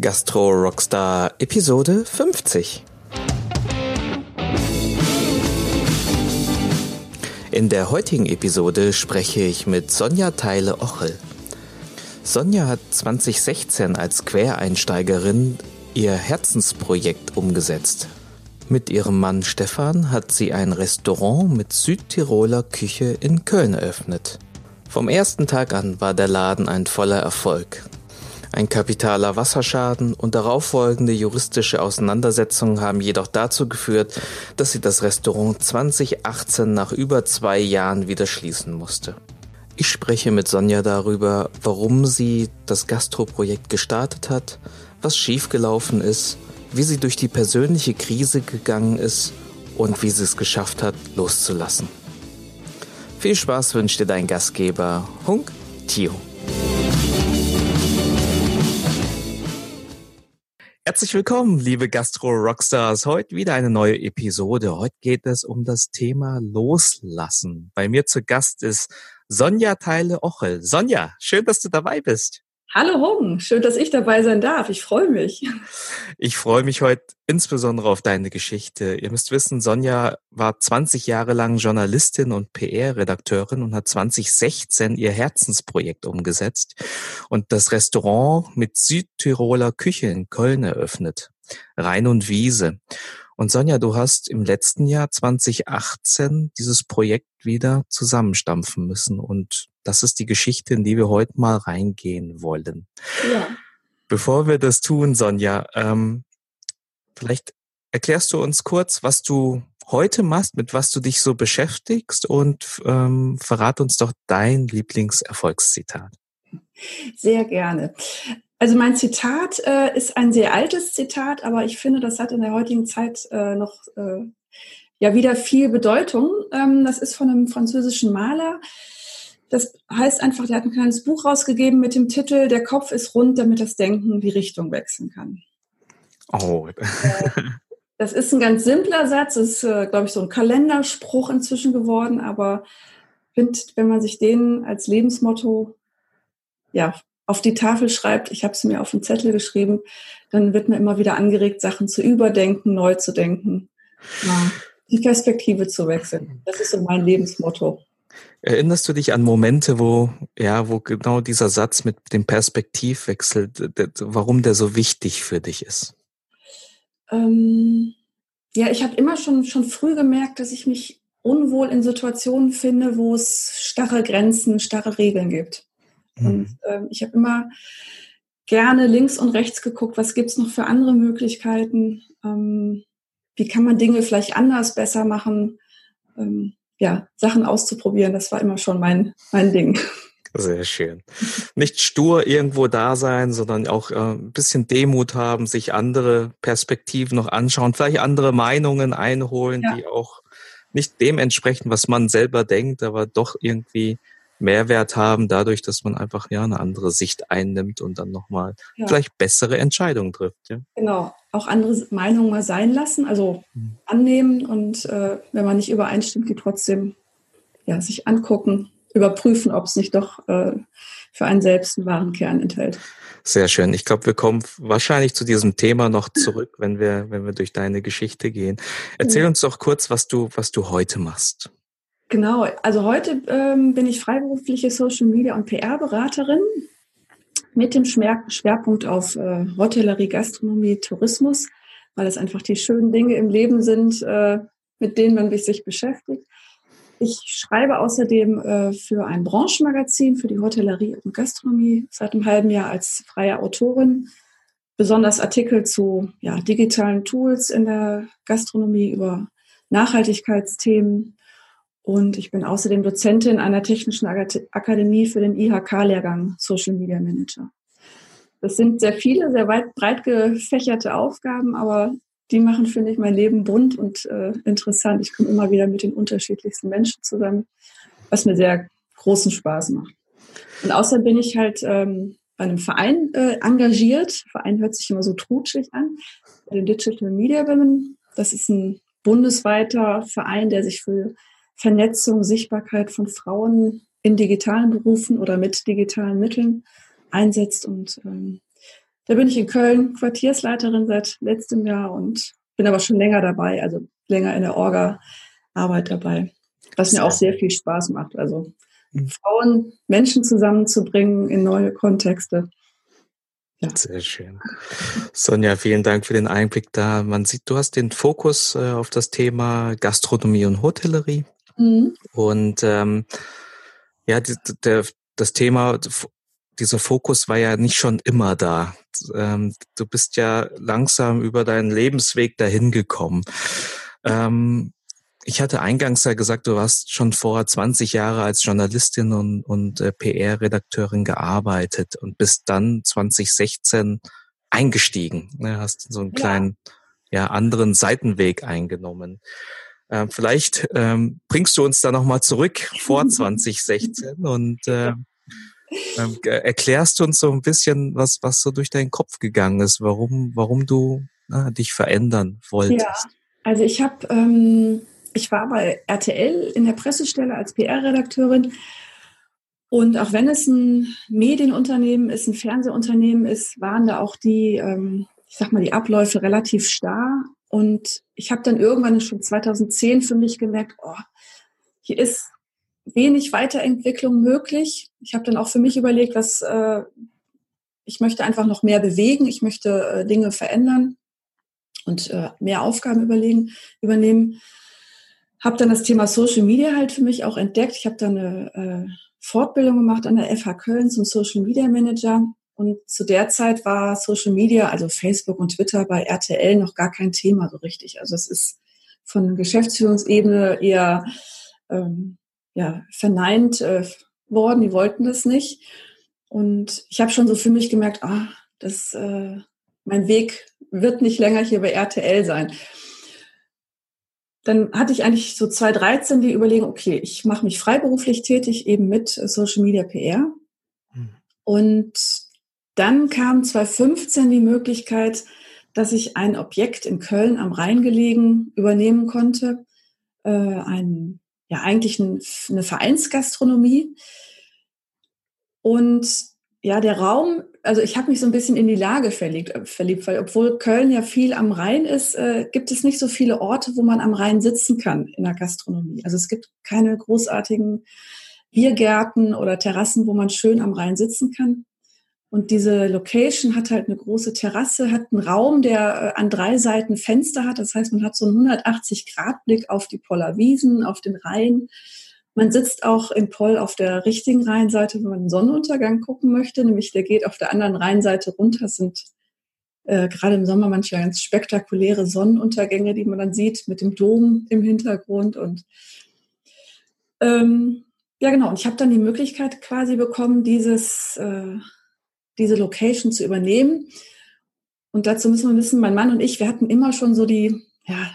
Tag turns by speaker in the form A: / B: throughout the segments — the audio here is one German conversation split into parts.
A: Gastro Rockstar Episode 50. In der heutigen Episode spreche ich mit Sonja Teile-Ochel. Sonja hat 2016 als Quereinsteigerin ihr Herzensprojekt umgesetzt. Mit ihrem Mann Stefan hat sie ein Restaurant mit Südtiroler Küche in Köln eröffnet. Vom ersten Tag an war der Laden ein voller Erfolg. Ein kapitaler Wasserschaden und darauffolgende juristische Auseinandersetzungen haben jedoch dazu geführt, dass sie das Restaurant 2018 nach über zwei Jahren wieder schließen musste. Ich spreche mit Sonja darüber, warum sie das Gastroprojekt gestartet hat, was schiefgelaufen ist wie sie durch die persönliche Krise gegangen ist und wie sie es geschafft hat, loszulassen. Viel Spaß wünscht dir dein Gastgeber Hunk Tio. Herzlich willkommen, liebe Gastro-Rockstars. Heute wieder eine neue Episode. Heute geht es um das Thema Loslassen. Bei mir zu Gast ist Sonja Teile-Ochel. Sonja, schön, dass du dabei bist.
B: Hallo Hong, schön, dass ich dabei sein darf. Ich freue mich.
A: Ich freue mich heute insbesondere auf deine Geschichte. Ihr müsst wissen, Sonja war 20 Jahre lang Journalistin und PR-Redakteurin und hat 2016 ihr Herzensprojekt umgesetzt und das Restaurant mit Südtiroler Küche in Köln eröffnet. Rhein und Wiese. Und Sonja, du hast im letzten Jahr 2018 dieses Projekt wieder zusammenstampfen müssen. Und das ist die Geschichte, in die wir heute mal reingehen wollen. Ja. Bevor wir das tun, Sonja, ähm, vielleicht erklärst du uns kurz, was du heute machst, mit was du dich so beschäftigst und ähm, verrat uns doch dein Lieblingserfolgszitat.
B: Sehr gerne. Also mein Zitat äh, ist ein sehr altes Zitat, aber ich finde, das hat in der heutigen Zeit äh, noch äh, ja wieder viel Bedeutung. Ähm, das ist von einem französischen Maler. Das heißt einfach, der hat ein kleines Buch rausgegeben mit dem Titel Der Kopf ist rund, damit das Denken die Richtung wechseln kann. Oh. Äh, das ist ein ganz simpler Satz, das ist, äh, glaube ich, so ein Kalenderspruch inzwischen geworden, aber finde, wenn man sich den als Lebensmotto ja, auf die Tafel schreibt, ich habe es mir auf den Zettel geschrieben, dann wird mir immer wieder angeregt, Sachen zu überdenken, neu zu denken, ja, die Perspektive zu wechseln. Das ist so mein Lebensmotto.
A: Erinnerst du dich an Momente, wo, ja, wo genau dieser Satz mit dem Perspektivwechsel, warum der so wichtig für dich ist?
B: Ähm, ja, ich habe immer schon, schon früh gemerkt, dass ich mich unwohl in Situationen finde, wo es starre Grenzen, starre Regeln gibt. Und mhm. äh, ich habe immer gerne links und rechts geguckt, was gibt es noch für andere Möglichkeiten, ähm, wie kann man Dinge vielleicht anders besser machen, ähm, ja, Sachen auszuprobieren, das war immer schon mein, mein Ding.
A: Sehr schön. Nicht stur irgendwo da sein, sondern auch äh, ein bisschen Demut haben, sich andere Perspektiven noch anschauen, vielleicht andere Meinungen einholen, ja. die auch nicht dem entsprechen, was man selber denkt, aber doch irgendwie Mehrwert haben, dadurch, dass man einfach ja eine andere Sicht einnimmt und dann nochmal ja. vielleicht bessere Entscheidungen trifft. Ja?
B: Genau, auch andere Meinungen mal sein lassen, also mhm. annehmen und äh, wenn man nicht übereinstimmt, die trotzdem ja, sich angucken, überprüfen, ob es nicht doch äh, für einen selbst einen wahren Kern enthält.
A: Sehr schön. Ich glaube, wir kommen wahrscheinlich zu diesem Thema noch zurück, wenn wir, wenn wir durch deine Geschichte gehen. Erzähl ja. uns doch kurz, was du, was du heute machst.
B: Genau, also heute ähm, bin ich freiberufliche Social Media und PR-Beraterin mit dem Schwerpunkt auf äh, Hotellerie, Gastronomie, Tourismus, weil es einfach die schönen Dinge im Leben sind, äh, mit denen man sich beschäftigt. Ich schreibe außerdem äh, für ein Branchenmagazin für die Hotellerie und Gastronomie seit einem halben Jahr als freie Autorin, besonders Artikel zu ja, digitalen Tools in der Gastronomie über Nachhaltigkeitsthemen, und ich bin außerdem Dozentin einer technischen Akademie für den IHK-Lehrgang Social Media Manager. Das sind sehr viele, sehr weit, breit gefächerte Aufgaben, aber die machen, finde ich, mein Leben bunt und äh, interessant. Ich komme immer wieder mit den unterschiedlichsten Menschen zusammen, was mir sehr großen Spaß macht. Und außerdem bin ich halt ähm, bei einem Verein äh, engagiert. Verein hört sich immer so trutschig an. Bei den Digital Media Women. Das ist ein bundesweiter Verein, der sich für Vernetzung, Sichtbarkeit von Frauen in digitalen Berufen oder mit digitalen Mitteln einsetzt. Und ähm, da bin ich in Köln Quartiersleiterin seit letztem Jahr und bin aber schon länger dabei, also länger in der Orga-Arbeit dabei, was mir auch sehr viel Spaß macht. Also mhm. Frauen, Menschen zusammenzubringen in neue Kontexte.
A: Ja. Sehr schön. Sonja, vielen Dank für den Einblick da. Man sieht, du hast den Fokus äh, auf das Thema Gastronomie und Hotellerie. Mhm. Und ähm, ja, die, der, das Thema, dieser Fokus war ja nicht schon immer da. Ähm, du bist ja langsam über deinen Lebensweg dahin gekommen. Ähm, ich hatte eingangs ja gesagt, du hast schon vor 20 Jahre als Journalistin und, und äh, PR-Redakteurin gearbeitet und bist dann 2016 eingestiegen. Ne, hast so einen kleinen, ja, anderen Seitenweg eingenommen. Äh, vielleicht ähm, bringst du uns da nochmal zurück vor 2016 und äh, ähm, erklärst du uns so ein bisschen, was, was so durch deinen Kopf gegangen ist, warum, warum du na, dich verändern wolltest. Ja,
B: also ich habe ähm, ich war bei RTL in der Pressestelle als PR-Redakteurin. Und auch wenn es ein Medienunternehmen ist, ein Fernsehunternehmen ist, waren da auch die, ähm, ich sag mal, die Abläufe relativ starr. Und ich habe dann irgendwann schon 2010 für mich gemerkt, oh, hier ist wenig Weiterentwicklung möglich. Ich habe dann auch für mich überlegt, was äh, ich möchte einfach noch mehr bewegen, ich möchte äh, Dinge verändern und äh, mehr Aufgaben überlegen, übernehmen habe dann das Thema Social Media halt für mich auch entdeckt. Ich habe dann eine äh, Fortbildung gemacht an der FH Köln zum Social Media Manager. Und zu der Zeit war Social Media, also Facebook und Twitter bei RTL noch gar kein Thema so richtig. Also es ist von Geschäftsführungsebene eher ähm, ja, verneint äh, worden. Die wollten das nicht. Und ich habe schon so für mich gemerkt, ah, das, äh, mein Weg wird nicht länger hier bei RTL sein dann hatte ich eigentlich so 2013 die Überlegung, okay, ich mache mich freiberuflich tätig, eben mit Social Media PR. Mhm. Und dann kam 2015 die Möglichkeit, dass ich ein Objekt in Köln am Rhein gelegen übernehmen konnte. Äh, ein, ja, eigentlich ein, eine Vereinsgastronomie. Und ja, der Raum, also ich habe mich so ein bisschen in die Lage verliebt, äh, verliebt, weil obwohl Köln ja viel am Rhein ist, äh, gibt es nicht so viele Orte, wo man am Rhein sitzen kann in der Gastronomie. Also es gibt keine großartigen Biergärten oder Terrassen, wo man schön am Rhein sitzen kann. Und diese Location hat halt eine große Terrasse, hat einen Raum, der äh, an drei Seiten Fenster hat. Das heißt, man hat so einen 180-Grad-Blick auf die Poller Wiesen, auf den Rhein man sitzt auch in Poll auf der richtigen Rheinseite, wenn man den Sonnenuntergang gucken möchte, nämlich der geht auf der anderen Rheinseite runter. Das sind äh, gerade im Sommer manchmal ganz spektakuläre Sonnenuntergänge, die man dann sieht mit dem Dom im Hintergrund. Und ähm, ja, genau. Und ich habe dann die Möglichkeit quasi bekommen, dieses, äh, diese Location zu übernehmen. Und dazu müssen wir wissen, mein Mann und ich, wir hatten immer schon so die, ja,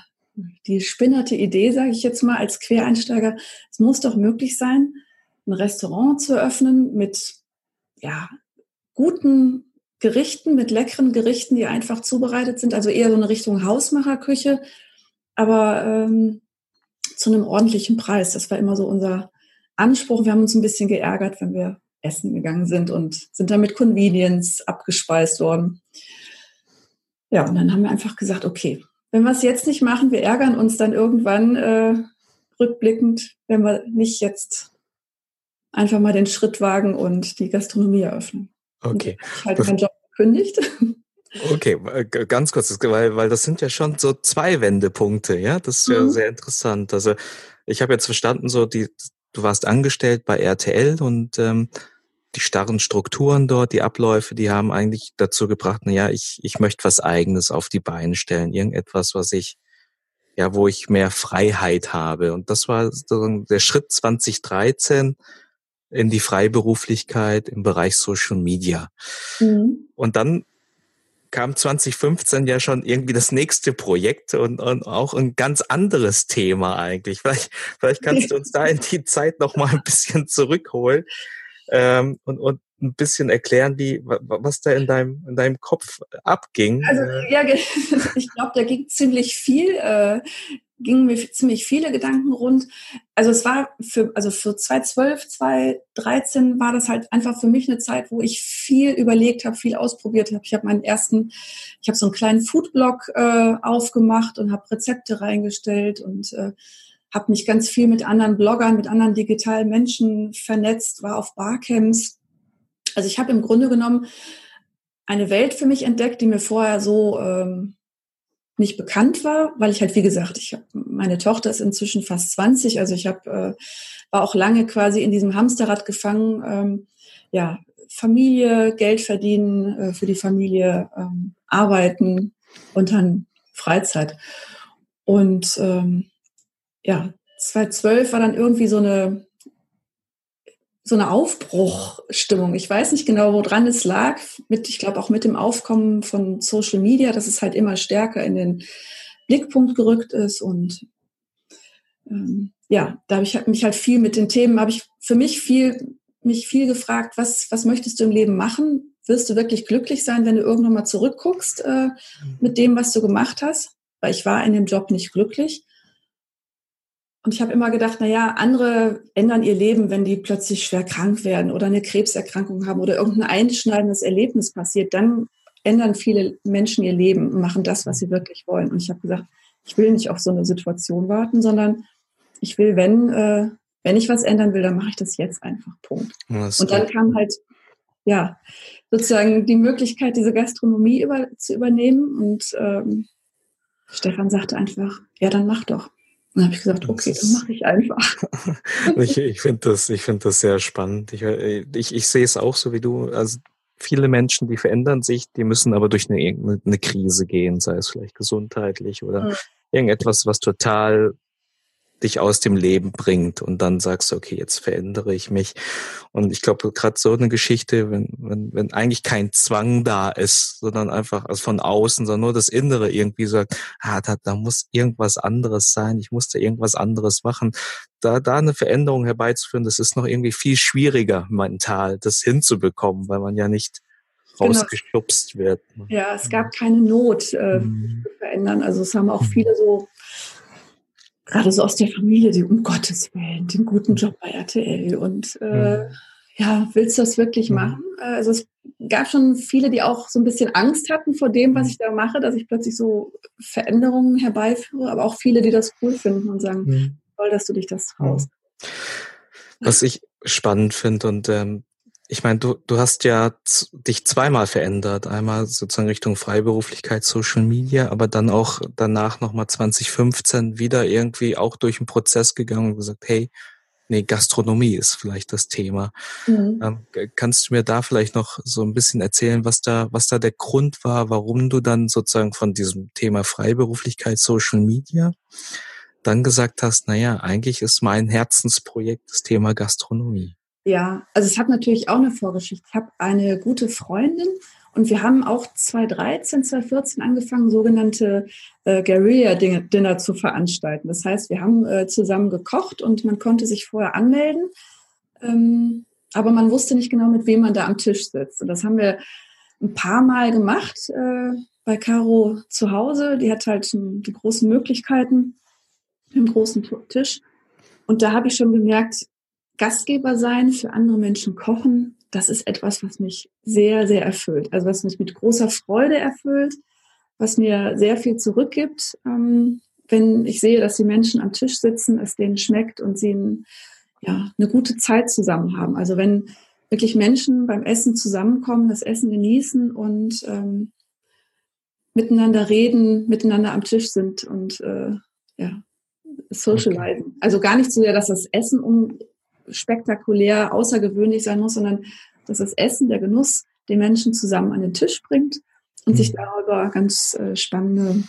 B: die spinnerte Idee, sage ich jetzt mal als Quereinsteiger, es muss doch möglich sein, ein Restaurant zu öffnen mit ja, guten Gerichten, mit leckeren Gerichten, die einfach zubereitet sind, also eher so eine Richtung Hausmacherküche, aber ähm, zu einem ordentlichen Preis. Das war immer so unser Anspruch. Wir haben uns ein bisschen geärgert, wenn wir essen gegangen sind und sind dann mit Convenience abgespeist worden. Ja, und dann haben wir einfach gesagt, okay, wenn wir es jetzt nicht machen, wir ärgern uns dann irgendwann äh, rückblickend, wenn wir nicht jetzt einfach mal den Schritt wagen und die Gastronomie eröffnen.
A: Okay.
B: Ich halt meinen Job gekündigt.
A: Okay, äh, ganz kurz, weil, weil das sind ja schon so zwei Wendepunkte, ja. Das ist ja mhm. sehr interessant. Also ich habe jetzt verstanden, so die, du warst angestellt bei RTL und ähm, die starren Strukturen dort, die Abläufe, die haben eigentlich dazu gebracht, na ja, ich, ich möchte was Eigenes auf die Beine stellen, irgendetwas, was ich, ja, wo ich mehr Freiheit habe. Und das war der Schritt 2013 in die Freiberuflichkeit im Bereich Social Media. Mhm. Und dann kam 2015 ja schon irgendwie das nächste Projekt und, und auch ein ganz anderes Thema eigentlich. Vielleicht, vielleicht kannst du uns da in die Zeit noch mal ein bisschen zurückholen ähm, und, und ein bisschen erklären, wie, was da in deinem, in deinem Kopf abging.
B: Also ja, ich glaube, da ging ziemlich viel. Äh, gingen mir ziemlich viele Gedanken rund. Also es war für, also für 2012, 2013 war das halt einfach für mich eine Zeit, wo ich viel überlegt habe, viel ausprobiert habe. Ich habe meinen ersten, ich habe so einen kleinen Foodblog äh, aufgemacht und habe Rezepte reingestellt und äh, habe mich ganz viel mit anderen Bloggern, mit anderen digitalen Menschen vernetzt, war auf Barcamps. Also ich habe im Grunde genommen eine Welt für mich entdeckt, die mir vorher so ähm, nicht bekannt war, weil ich halt, wie gesagt, ich hab, meine Tochter ist inzwischen fast 20, also ich habe äh, war auch lange quasi in diesem Hamsterrad gefangen, ähm, ja, Familie, Geld verdienen, äh, für die Familie ähm, arbeiten und dann Freizeit. Und ähm, ja, 2012 war dann irgendwie so eine so eine Aufbruchstimmung. Ich weiß nicht genau, woran es lag. Mit, ich glaube auch mit dem Aufkommen von Social Media, dass es halt immer stärker in den Blickpunkt gerückt ist. Und ähm, ja, da habe ich halt mich halt viel mit den Themen, habe ich für mich viel, mich viel gefragt, was, was möchtest du im Leben machen? Wirst du wirklich glücklich sein, wenn du irgendwann mal zurückguckst äh, mit dem, was du gemacht hast? Weil ich war in dem Job nicht glücklich. Und ich habe immer gedacht, na ja, andere ändern ihr Leben, wenn die plötzlich schwer krank werden oder eine Krebserkrankung haben oder irgendein einschneidendes Erlebnis passiert, dann ändern viele Menschen ihr Leben und machen das, was sie wirklich wollen. Und ich habe gesagt, ich will nicht auf so eine Situation warten, sondern ich will, wenn, äh, wenn ich was ändern will, dann mache ich das jetzt einfach. Punkt. Und dann kam halt, ja, sozusagen die Möglichkeit, diese Gastronomie über, zu übernehmen. Und ähm, Stefan sagte einfach, ja, dann mach doch. Dann habe ich gesagt, okay, dann mache ich einfach.
A: ich ich finde das, ich finde das sehr spannend. Ich, äh, ich, ich sehe es auch so wie du. Also viele Menschen, die verändern sich, die müssen aber durch eine, eine Krise gehen, sei es vielleicht gesundheitlich oder mhm. irgendetwas, was total dich aus dem Leben bringt und dann sagst du, okay, jetzt verändere ich mich. Und ich glaube, gerade so eine Geschichte, wenn, wenn, wenn eigentlich kein Zwang da ist, sondern einfach also von außen, sondern nur das Innere irgendwie sagt, ah, da, da muss irgendwas anderes sein, ich muss da irgendwas anderes machen. Da, da eine Veränderung herbeizuführen, das ist noch irgendwie viel schwieriger mental, das hinzubekommen, weil man ja nicht genau. rausgeschubst genau. wird.
B: Ne? Ja, es gab keine Not äh, mhm. zu verändern. Also es haben auch mhm. viele so gerade so aus der Familie, die um Gottes Willen, den guten Job bei RTL und äh, mhm. ja, willst du das wirklich mhm. machen? Also es gab schon viele, die auch so ein bisschen Angst hatten vor dem, was mhm. ich da mache, dass ich plötzlich so Veränderungen herbeiführe, aber auch viele, die das cool finden und sagen, toll, dass du dich das traust.
A: Was ich spannend finde und ähm, ich meine, du, du hast ja dich zweimal verändert. Einmal sozusagen Richtung Freiberuflichkeit, Social Media, aber dann auch danach nochmal 2015 wieder irgendwie auch durch einen Prozess gegangen und gesagt, hey, nee, Gastronomie ist vielleicht das Thema. Mhm. Ähm, kannst du mir da vielleicht noch so ein bisschen erzählen, was da, was da der Grund war, warum du dann sozusagen von diesem Thema Freiberuflichkeit, Social Media dann gesagt hast, naja, eigentlich ist mein Herzensprojekt das Thema Gastronomie.
B: Ja, also es hat natürlich auch eine Vorgeschichte. Ich habe eine gute Freundin und wir haben auch 2013, 2014 angefangen, sogenannte äh, Guerilla-Dinner zu veranstalten. Das heißt, wir haben äh, zusammen gekocht und man konnte sich vorher anmelden, ähm, aber man wusste nicht genau, mit wem man da am Tisch sitzt. Und das haben wir ein paar Mal gemacht äh, bei Caro zu Hause. Die hat halt die großen Möglichkeiten im großen Tisch. Und da habe ich schon gemerkt, Gastgeber sein, für andere Menschen kochen, das ist etwas, was mich sehr, sehr erfüllt. Also was mich mit großer Freude erfüllt, was mir sehr viel zurückgibt, ähm, wenn ich sehe, dass die Menschen am Tisch sitzen, es denen schmeckt und sie ein, ja, eine gute Zeit zusammen haben. Also wenn wirklich Menschen beim Essen zusammenkommen, das Essen genießen und ähm, miteinander reden, miteinander am Tisch sind und äh, ja, socializen. Okay. Also gar nicht so sehr, dass das Essen um spektakulär, außergewöhnlich sein muss, sondern dass das Essen, der Genuss, den Menschen zusammen an den Tisch bringt und mhm. sich darüber ganz äh, spannende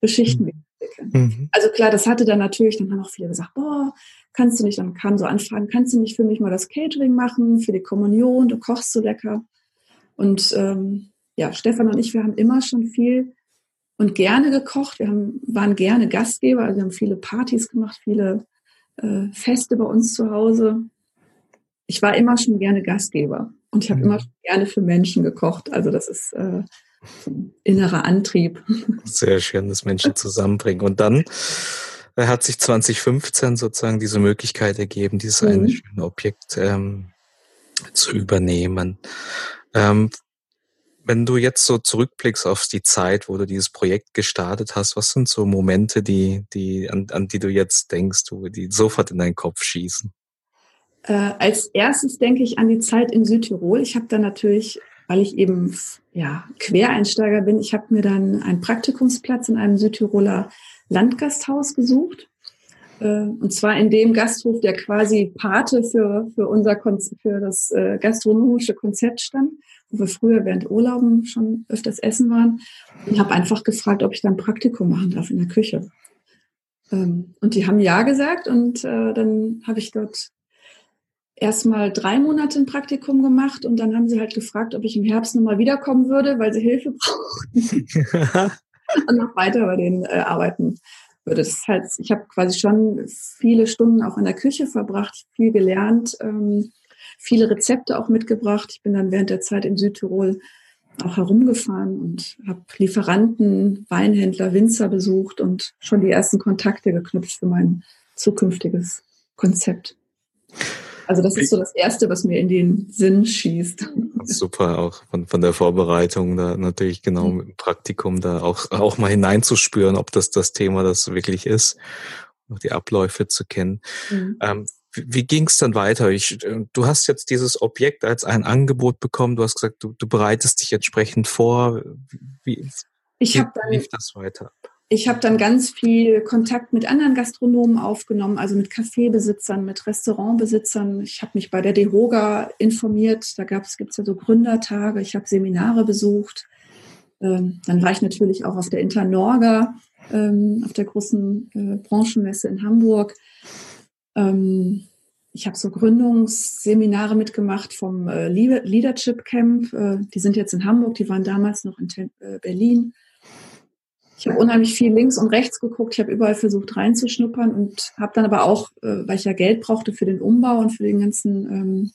B: Geschichten mhm. entwickeln. Mhm. Also klar, das hatte dann natürlich, dann haben auch viele gesagt, boah, kannst du nicht, dann kamen so Anfragen, kannst du nicht für mich mal das Catering machen, für die Kommunion, du kochst so lecker. Und ähm, ja, Stefan und ich, wir haben immer schon viel und gerne gekocht. Wir haben, waren gerne Gastgeber, also wir haben viele Partys gemacht, viele äh, Feste bei uns zu Hause. Ich war immer schon gerne Gastgeber und ich habe mhm. immer schon gerne für Menschen gekocht. Also das ist äh, ein innerer Antrieb.
A: Sehr schön, dass Menschen zusammenbringen. Und dann Da hat sich 2015 sozusagen diese Möglichkeit ergeben, dieses mhm. eine schöne Objekt ähm, zu übernehmen. Ähm, wenn du jetzt so zurückblickst auf die Zeit, wo du dieses Projekt gestartet hast, was sind so Momente, die, die, an, an die du jetzt denkst, die sofort in deinen Kopf schießen?
B: Äh, als erstes denke ich an die Zeit in Südtirol. Ich habe da natürlich, weil ich eben ja, Quereinsteiger bin, ich habe mir dann einen Praktikumsplatz in einem Südtiroler Landgasthaus gesucht. Äh, und zwar in dem Gasthof, der quasi Pate für, für unser für das äh, gastronomische Konzept stand, wo wir früher während Urlauben schon öfters essen waren. Und habe einfach gefragt, ob ich da ein Praktikum machen darf in der Küche. Ähm, und die haben ja gesagt und äh, dann habe ich dort erstmal drei Monate ein Praktikum gemacht und dann haben sie halt gefragt, ob ich im Herbst nochmal wiederkommen würde, weil sie Hilfe brauchten und noch weiter bei denen äh, arbeiten würde. Das heißt, ich habe quasi schon viele Stunden auch in der Küche verbracht, viel gelernt, ähm, viele Rezepte auch mitgebracht. Ich bin dann während der Zeit in Südtirol auch herumgefahren und habe Lieferanten, Weinhändler, Winzer besucht und schon die ersten Kontakte geknüpft für mein zukünftiges Konzept. Also das ist so das Erste, was mir in den Sinn schießt.
A: Super, auch von, von der Vorbereitung da natürlich genau mit dem Praktikum da auch, auch mal hineinzuspüren, ob das das Thema das wirklich ist, noch die Abläufe zu kennen. Mhm. Ähm, wie, ging es dann weiter? Ich, äh, du hast jetzt dieses Objekt als ein Angebot bekommen. Du hast gesagt, du, du bereitest dich entsprechend vor. Wie,
B: ich wie dann, lief das weiter ich habe dann ganz viel Kontakt mit anderen Gastronomen aufgenommen, also mit Kaffeebesitzern, mit Restaurantbesitzern. Ich habe mich bei der DeHoga informiert. Da gibt es ja so Gründertage. Ich habe Seminare besucht. Ähm, dann war ich natürlich auch auf der Internorga, ähm, auf der großen äh, Branchenmesse in Hamburg. Ähm, ich habe so Gründungsseminare mitgemacht vom äh, Leadership Camp. Äh, die sind jetzt in Hamburg, die waren damals noch in äh, Berlin. Ich habe unheimlich viel links und rechts geguckt. Ich habe überall versucht reinzuschnuppern und habe dann aber auch, äh, weil ich ja Geld brauchte für den Umbau und für den ganzen, ähm,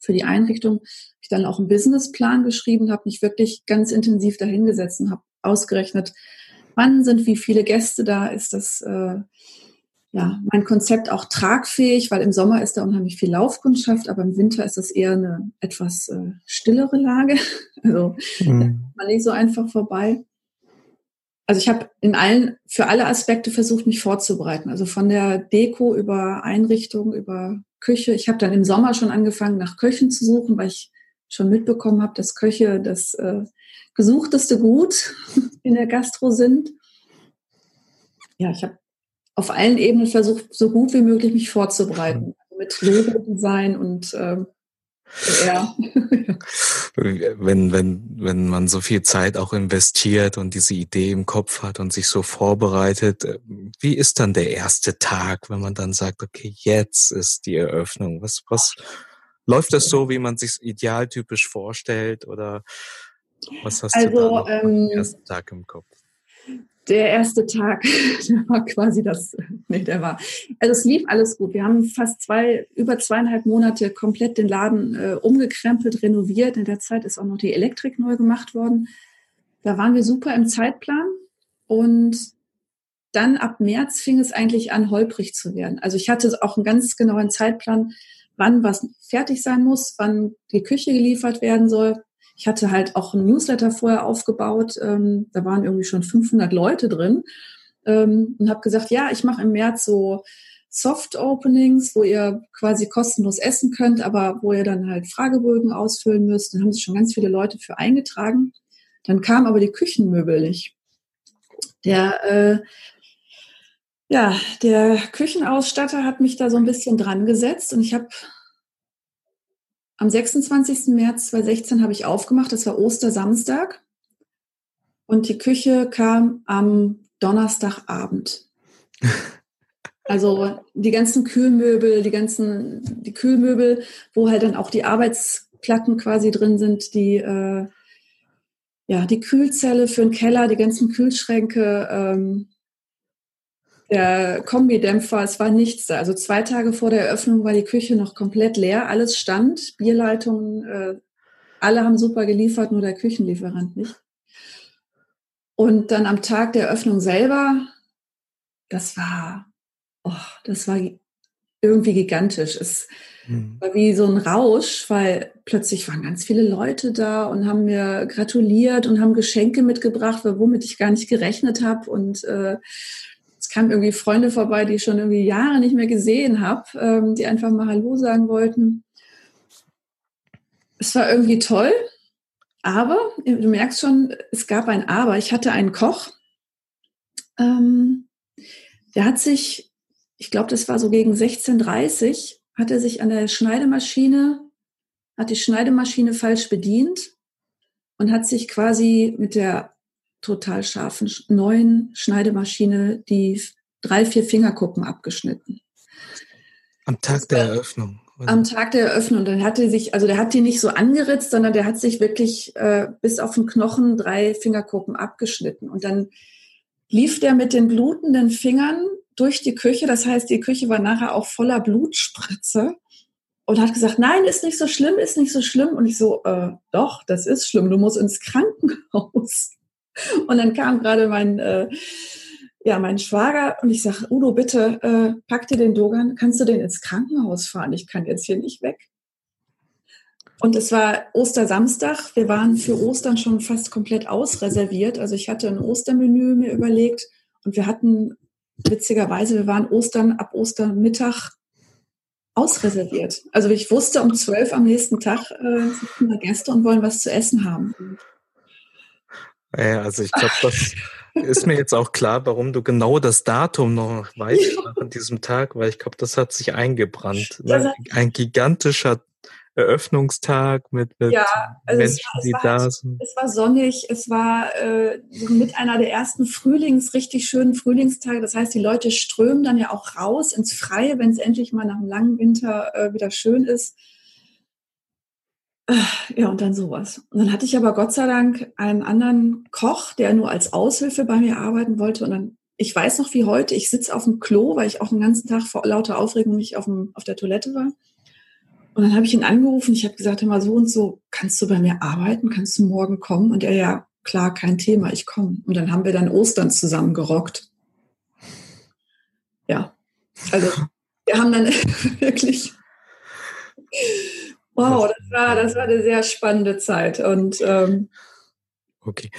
B: für die Einrichtung, ich dann auch einen Businessplan geschrieben, habe mich wirklich ganz intensiv dahingesetzt und habe ausgerechnet, wann sind wie viele Gäste da, ist das äh, ja mein Konzept auch tragfähig, weil im Sommer ist da unheimlich viel Laufkundschaft, aber im Winter ist das eher eine etwas äh, stillere Lage. Also mhm. man nicht so einfach vorbei also ich habe in allen, für alle Aspekte versucht, mich vorzubereiten. Also von der Deko über Einrichtung, über Küche. Ich habe dann im Sommer schon angefangen, nach Köchen zu suchen, weil ich schon mitbekommen habe, dass Köche das äh, gesuchteste Gut in der Gastro sind. Ja, ich habe auf allen Ebenen versucht, so gut wie möglich mich vorzubereiten. Also mit Logo-Design und äh, ja.
A: wenn, wenn, wenn man so viel Zeit auch investiert und diese Idee im Kopf hat und sich so vorbereitet, wie ist dann der erste Tag, wenn man dann sagt, okay, jetzt ist die Eröffnung? Was, was läuft das so, wie man sich idealtypisch vorstellt oder was hast also, du da ähm, ersten Tag im Kopf?
B: Der erste Tag, der war quasi das, nee, der war, also es lief alles gut. Wir haben fast zwei, über zweieinhalb Monate komplett den Laden äh, umgekrempelt, renoviert. In der Zeit ist auch noch die Elektrik neu gemacht worden. Da waren wir super im Zeitplan und dann ab März fing es eigentlich an, holprig zu werden. Also ich hatte auch einen ganz genauen Zeitplan, wann was fertig sein muss, wann die Küche geliefert werden soll. Ich hatte halt auch ein Newsletter vorher aufgebaut. Ähm, da waren irgendwie schon 500 Leute drin ähm, und habe gesagt, ja, ich mache im März so Soft Openings, wo ihr quasi kostenlos essen könnt, aber wo ihr dann halt Fragebögen ausfüllen müsst. Dann haben sich schon ganz viele Leute für eingetragen. Dann kam aber die Küchenmöbel nicht. Der äh, ja, der Küchenausstatter hat mich da so ein bisschen dran gesetzt und ich habe am 26. März 2016 habe ich aufgemacht, das war Ostersamstag. Und die Küche kam am Donnerstagabend. Also die ganzen Kühlmöbel, die ganzen, die Kühlmöbel, wo halt dann auch die Arbeitsplatten quasi drin sind, die, äh, ja, die Kühlzelle für den Keller, die ganzen Kühlschränke, ähm, der Kombidämpfer, es war nichts da. Also zwei Tage vor der Eröffnung war die Küche noch komplett leer, alles stand, Bierleitungen, äh, alle haben super geliefert, nur der Küchenlieferant nicht. Und dann am Tag der Eröffnung selber das war, oh, das war irgendwie gigantisch. Es mhm. war wie so ein Rausch, weil plötzlich waren ganz viele Leute da und haben mir gratuliert und haben Geschenke mitgebracht, womit ich gar nicht gerechnet habe. Und äh, es kamen irgendwie Freunde vorbei, die ich schon irgendwie Jahre nicht mehr gesehen habe, ähm, die einfach mal Hallo sagen wollten. Es war irgendwie toll, aber du merkst schon, es gab ein Aber. Ich hatte einen Koch, ähm, der hat sich, ich glaube, das war so gegen 16.30 hat er sich an der Schneidemaschine, hat die Schneidemaschine falsch bedient und hat sich quasi mit der total scharfen neuen Schneidemaschine die drei, vier Fingerkuppen abgeschnitten.
A: Am Tag der Eröffnung.
B: Am Tag der Eröffnung. Dann hat er sich, also der hat die nicht so angeritzt, sondern der hat sich wirklich äh, bis auf den Knochen drei Fingerkuppen abgeschnitten. Und dann lief der mit den blutenden Fingern durch die Küche. Das heißt, die Küche war nachher auch voller Blutspritze und hat gesagt, nein, ist nicht so schlimm, ist nicht so schlimm. Und ich so, äh, doch, das ist schlimm, du musst ins Krankenhaus. Und dann kam gerade mein, äh, ja, mein Schwager und ich sage, Udo, bitte äh, pack dir den Dogan, kannst du den ins Krankenhaus fahren? Ich kann jetzt hier nicht weg. Und es war Ostersamstag. Wir waren für Ostern schon fast komplett ausreserviert. Also ich hatte ein Ostermenü mir überlegt und wir hatten witzigerweise, wir waren Ostern ab Ostermittag ausreserviert. Also ich wusste um zwölf am nächsten Tag äh, sitzen da Gäste und wollen was zu essen haben.
A: Ja, also ich glaube, das ist mir jetzt auch klar, warum du genau das Datum noch weißt an diesem Tag, weil ich glaube, das hat sich eingebrannt. Ne? Ein gigantischer Eröffnungstag mit, mit ja, also Menschen, war, die da
B: halt,
A: sind.
B: Es war sonnig, es war äh, mit einer der ersten Frühlings, richtig schönen Frühlingstage. Das heißt, die Leute strömen dann ja auch raus ins Freie, wenn es endlich mal nach einem langen Winter äh, wieder schön ist. Ja, und dann sowas. Und dann hatte ich aber Gott sei Dank einen anderen Koch, der nur als Aushilfe bei mir arbeiten wollte. Und dann, ich weiß noch wie heute, ich sitze auf dem Klo, weil ich auch den ganzen Tag vor lauter Aufregung nicht auf, dem, auf der Toilette war. Und dann habe ich ihn angerufen, ich habe gesagt, immer so und so, kannst du bei mir arbeiten? Kannst du morgen kommen? Und er, ja, klar, kein Thema, ich komme. Und dann haben wir dann Ostern zusammen gerockt. Ja, also wir haben dann wirklich, wow, das war, das war eine sehr spannende Zeit. Und ähm,
A: Okay.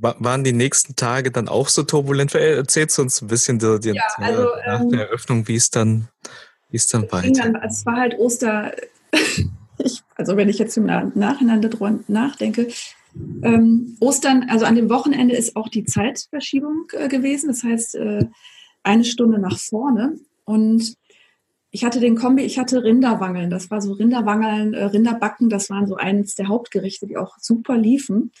A: Waren die nächsten Tage dann auch so turbulent? Erzählst du uns ein bisschen die, die, ja, also, nach ähm, der Eröffnung, wie es dann wie ist dann weiter? Dann,
B: es war halt Oster. ich, also wenn ich jetzt im Nachhinein darüber nachdenke, ähm, Ostern, also an dem Wochenende ist auch die Zeitverschiebung äh, gewesen. Das heißt, äh, eine Stunde nach vorne. Und ich hatte den Kombi, ich hatte Rinderwangeln. Das war so Rinderwangeln, äh, Rinderbacken. Das waren so eines der Hauptgerichte, die auch super liefen.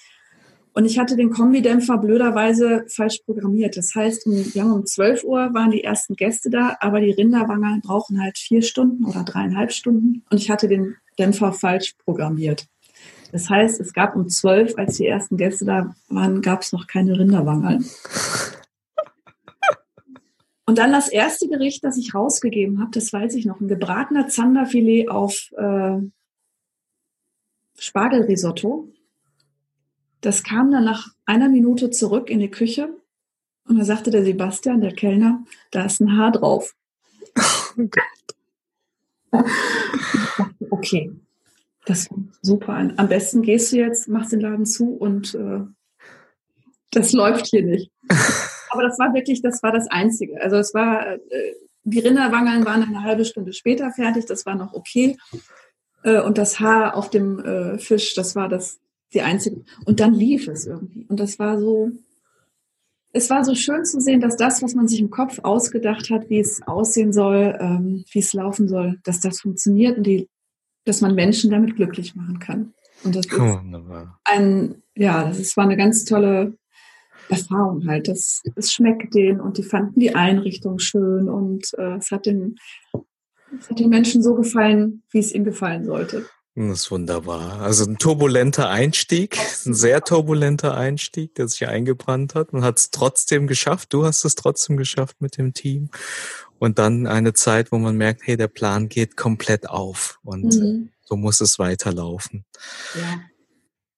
B: Und ich hatte den Kombidämpfer blöderweise falsch programmiert. Das heißt, wir haben um 12 Uhr waren die ersten Gäste da, aber die Rinderwanger brauchen halt vier Stunden oder dreieinhalb Stunden. Und ich hatte den Dämpfer falsch programmiert. Das heißt, es gab um 12, als die ersten Gäste da waren, gab es noch keine Rinderwangerl. Und dann das erste Gericht, das ich rausgegeben habe, das weiß ich noch, ein gebratener Zanderfilet auf äh, Spargelrisotto das kam dann nach einer Minute zurück in die Küche und da sagte der Sebastian, der Kellner, da ist ein Haar drauf. Oh okay, das super. Am besten gehst du jetzt, machst den Laden zu und äh, das läuft hier nicht. Aber das war wirklich, das war das Einzige. Also es war, äh, die Rinderwangeln waren eine halbe Stunde später fertig, das war noch okay. Äh, und das Haar auf dem äh, Fisch, das war das die einzige. Und dann lief es irgendwie. Und das war so, es war so schön zu sehen, dass das, was man sich im Kopf ausgedacht hat, wie es aussehen soll, ähm, wie es laufen soll, dass das funktioniert und die, dass man Menschen damit glücklich machen kann. Und das ist ein, ja, das ist, war eine ganz tolle Erfahrung halt. Das, es schmeckt denen und die fanden die Einrichtung schön und äh, es hat den, es hat den Menschen so gefallen, wie es ihnen gefallen sollte.
A: Das ist wunderbar. Also ein turbulenter Einstieg, ein sehr turbulenter Einstieg, der sich eingebrannt hat. Man hat es trotzdem geschafft. Du hast es trotzdem geschafft mit dem Team. Und dann eine Zeit, wo man merkt, hey, der Plan geht komplett auf und mhm. so muss es weiterlaufen. Ja.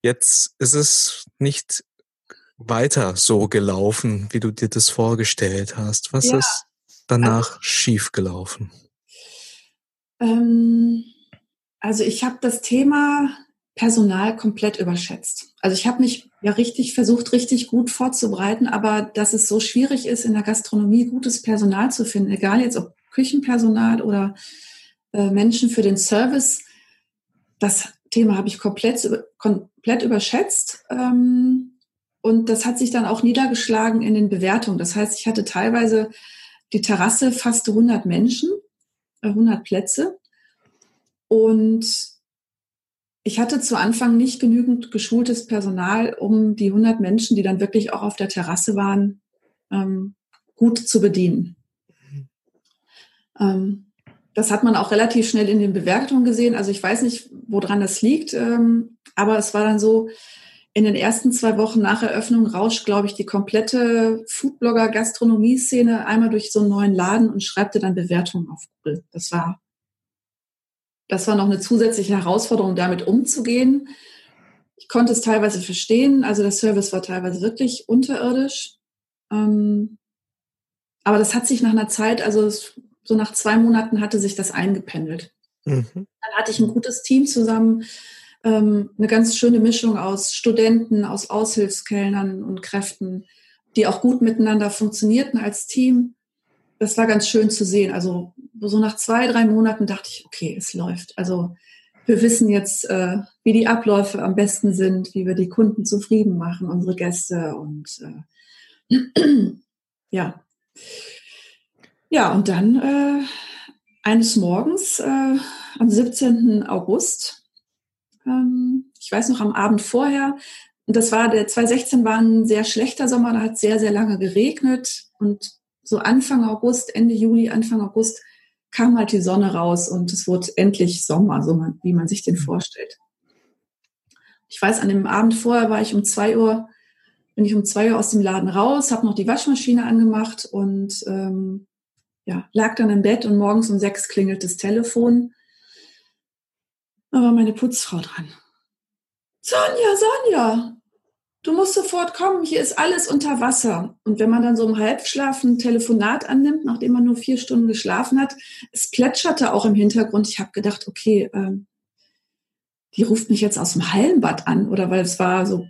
A: Jetzt ist es nicht weiter so gelaufen, wie du dir das vorgestellt hast? Was ja. ist danach also, schief gelaufen?
B: Ähm, also ich habe das Thema Personal komplett überschätzt. Also ich habe mich ja richtig versucht, richtig gut vorzubereiten, aber dass es so schwierig ist, in der Gastronomie gutes Personal zu finden, egal jetzt ob Küchenpersonal oder äh, Menschen für den Service, das Thema habe ich komplett, komplett überschätzt. Ähm, und das hat sich dann auch niedergeschlagen in den Bewertungen. Das heißt, ich hatte teilweise die Terrasse fast 100 Menschen, 100 äh, Plätze. Und ich hatte zu Anfang nicht genügend geschultes Personal, um die 100 Menschen, die dann wirklich auch auf der Terrasse waren, ähm, gut zu bedienen. Ähm, das hat man auch relativ schnell in den Bewertungen gesehen. Also ich weiß nicht, woran das liegt, ähm, aber es war dann so, in den ersten zwei Wochen nach Eröffnung rauscht, glaube ich, die komplette Foodblogger-Gastronomie-Szene einmal durch so einen neuen Laden und schreibte dann Bewertungen auf Google. Das war das war noch eine zusätzliche Herausforderung, damit umzugehen. Ich konnte es teilweise verstehen. Also der Service war teilweise wirklich unterirdisch. Ähm, aber das hat sich nach einer Zeit, also so nach zwei Monaten hatte sich das eingependelt. Mhm. Dann hatte ich ein gutes Team zusammen, ähm, eine ganz schöne Mischung aus Studenten, aus Aushilfskellnern und Kräften, die auch gut miteinander funktionierten als Team. Das war ganz schön zu sehen. Also so nach zwei, drei Monaten dachte ich, okay, es läuft. Also wir wissen jetzt, äh, wie die Abläufe am besten sind, wie wir die Kunden zufrieden machen, unsere Gäste und äh, ja. Ja, und dann äh, eines Morgens äh, am 17. August, ähm, ich weiß noch am Abend vorher, und das war der 2016 war ein sehr schlechter Sommer, da hat sehr, sehr lange geregnet und so Anfang August, Ende Juli, Anfang August kam halt die Sonne raus und es wurde endlich Sommer, so man, wie man sich den mhm. vorstellt. Ich weiß, an dem Abend vorher war ich um zwei Uhr, bin ich um zwei Uhr aus dem Laden raus, habe noch die Waschmaschine angemacht und ähm, ja, lag dann im Bett und morgens um sechs klingelt das Telefon. Da war meine Putzfrau dran. Sonja, Sonja, du musst sofort kommen, hier ist alles unter Wasser. Und wenn man dann so im Halbschlaf ein Telefonat annimmt, nachdem man nur vier Stunden geschlafen hat, es plätscherte auch im Hintergrund. Ich habe gedacht, okay, ähm, die ruft mich jetzt aus dem Hallenbad an oder weil es war so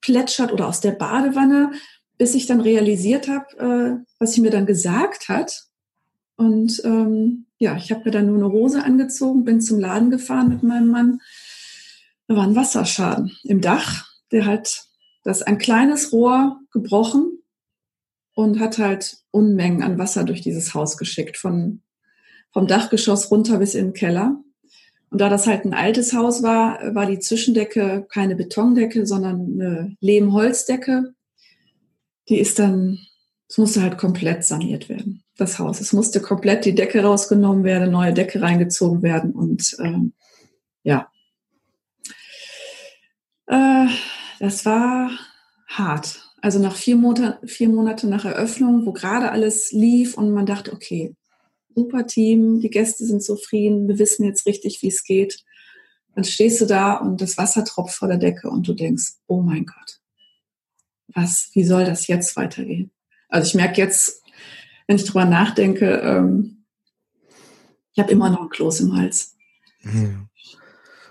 B: plätschert oder aus der Badewanne, bis ich dann realisiert habe, äh, was sie mir dann gesagt hat. Und ähm, ja, ich habe mir dann nur eine Hose angezogen, bin zum Laden gefahren mit meinem Mann. Da war ein Wasserschaden im Dach, der halt da ist ein kleines Rohr gebrochen und hat halt Unmengen an Wasser durch dieses Haus geschickt, von, vom Dachgeschoss runter bis in den Keller. Und da das halt ein altes Haus war, war die Zwischendecke keine Betondecke, sondern eine Lehmholzdecke. Die ist dann, es musste halt komplett saniert werden, das Haus. Es musste komplett die Decke rausgenommen werden, neue Decke reingezogen werden und ähm, ja. Äh, das war hart. Also nach vier, Monate, vier Monate nach Eröffnung, wo gerade alles lief und man dachte, okay, super Team, die Gäste sind zufrieden, wir wissen jetzt richtig, wie es geht. Dann stehst du da und das Wasser tropft vor der Decke und du denkst, oh mein Gott, was, wie soll das jetzt weitergehen? Also ich merke jetzt, wenn ich drüber nachdenke, ähm, ich habe immer noch ein Kloß im Hals.
A: Mhm.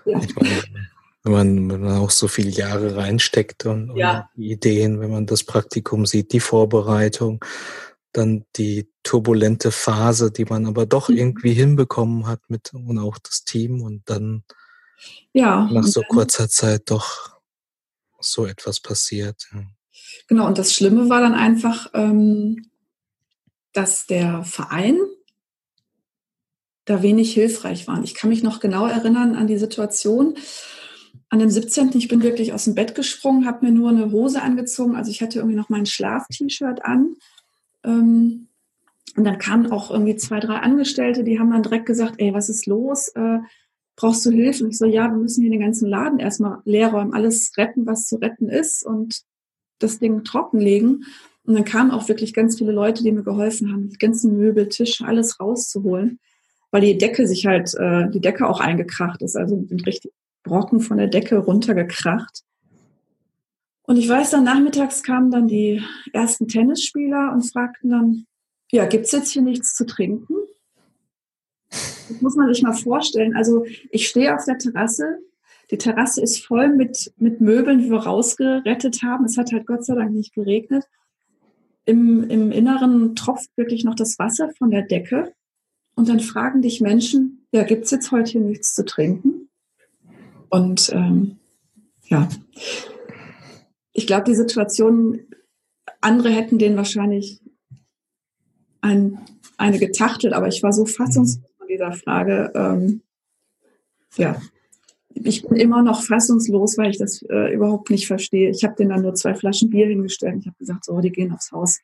A: Ja. Ich meine, wenn man, wenn man auch so viele Jahre reinsteckt und, ja. und Ideen, wenn man das Praktikum sieht, die Vorbereitung, dann die turbulente Phase, die man aber doch mhm. irgendwie hinbekommen hat mit und auch das Team und dann ja, nach so kurzer Zeit doch so etwas passiert. Ja.
B: Genau, und das Schlimme war dann einfach, ähm, dass der Verein da wenig hilfreich war. Ich kann mich noch genau erinnern an die Situation an dem 17. ich bin wirklich aus dem Bett gesprungen, habe mir nur eine Hose angezogen. Also ich hatte irgendwie noch mein Schlaf-T-Shirt an. Ähm, und dann kamen auch irgendwie zwei, drei Angestellte, die haben dann direkt gesagt, ey, was ist los? Äh, brauchst du Hilfe? Und ich so, ja, wir müssen hier den ganzen Laden erstmal leer räumen, alles retten, was zu retten ist und das Ding trockenlegen. Und dann kamen auch wirklich ganz viele Leute, die mir geholfen haben, die ganzen Möbel, Tische, alles rauszuholen, weil die Decke sich halt, äh, die Decke auch eingekracht ist. Also sind richtig Brocken von der Decke runtergekracht. Und ich weiß dann, nachmittags kamen dann die ersten Tennisspieler und fragten dann, ja, gibt's jetzt hier nichts zu trinken? Das muss man sich mal vorstellen. Also ich stehe auf der Terrasse. Die Terrasse ist voll mit, mit Möbeln, die wir rausgerettet haben. Es hat halt Gott sei Dank nicht geregnet. Im, Im Inneren tropft wirklich noch das Wasser von der Decke. Und dann fragen dich Menschen, ja, gibt's jetzt heute hier nichts zu trinken? Und ähm, ja, ich glaube, die Situation, andere hätten den wahrscheinlich ein, eine getachtelt, aber ich war so fassungslos von dieser Frage. Ähm, ja, ich bin immer noch fassungslos, weil ich das äh, überhaupt nicht verstehe. Ich habe denen dann nur zwei Flaschen Bier hingestellt. Ich habe gesagt, so, die gehen aufs Haus.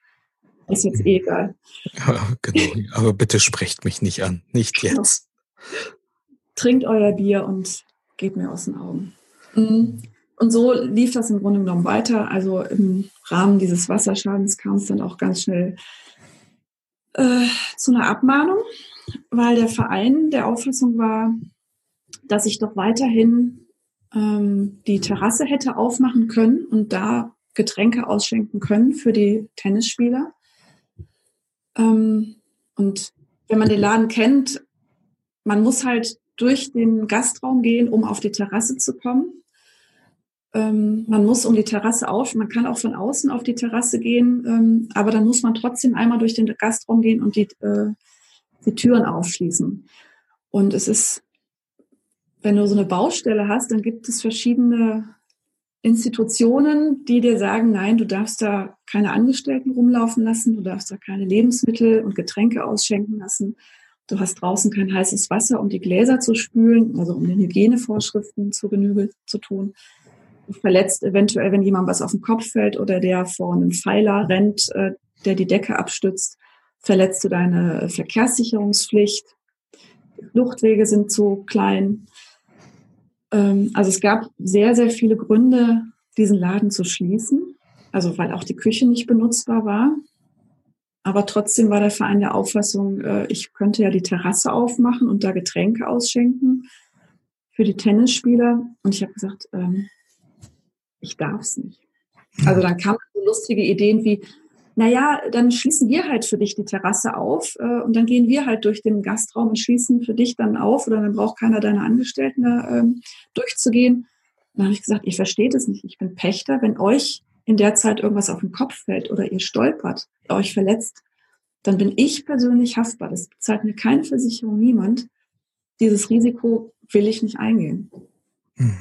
B: Ist jetzt eh egal.
A: Ja, genau. Aber bitte sprecht mich nicht an. Nicht genau. jetzt.
B: Trinkt euer Bier und geht mir aus den Augen. Mhm. Und so lief das im Grunde genommen weiter. Also im Rahmen dieses Wasserschadens kam es dann auch ganz schnell äh, zu einer Abmahnung, weil der Verein der Auffassung war, dass ich doch weiterhin ähm, die Terrasse hätte aufmachen können und da Getränke ausschenken können für die Tennisspieler. Ähm, und wenn man den Laden kennt, man muss halt durch den Gastraum gehen, um auf die Terrasse zu kommen. Ähm, man muss um die Terrasse auf, man kann auch von außen auf die Terrasse gehen, ähm, aber dann muss man trotzdem einmal durch den Gastraum gehen und die, äh, die Türen aufschließen. Und es ist, wenn du so eine Baustelle hast, dann gibt es verschiedene Institutionen, die dir sagen, nein, du darfst da keine Angestellten rumlaufen lassen, du darfst da keine Lebensmittel und Getränke ausschenken lassen. Du hast draußen kein heißes Wasser, um die Gläser zu spülen, also um den Hygienevorschriften zu Genüge zu tun verletzt eventuell, wenn jemand was auf den Kopf fällt oder der vor einem Pfeiler rennt, äh, der die Decke abstützt, verletzt du deine Verkehrssicherungspflicht. Die Fluchtwege sind zu klein. Ähm, also es gab sehr, sehr viele Gründe, diesen Laden zu schließen. Also weil auch die Küche nicht benutzbar war. Aber trotzdem war der Verein der Auffassung, äh, ich könnte ja die Terrasse aufmachen und da Getränke ausschenken für die Tennisspieler. Und ich habe gesagt, ähm, ich darf es nicht. Also dann kamen so lustige Ideen wie, naja, dann schließen wir halt für dich die Terrasse auf äh, und dann gehen wir halt durch den Gastraum und schließen für dich dann auf oder dann braucht keiner deiner Angestellten da ähm, durchzugehen. Dann habe ich gesagt, ihr versteht es nicht, ich bin Pächter. Wenn euch in der Zeit irgendwas auf den Kopf fällt oder ihr stolpert, euch verletzt, dann bin ich persönlich haftbar. Das bezahlt mir keine Versicherung, niemand. Dieses Risiko will ich nicht eingehen. Hm.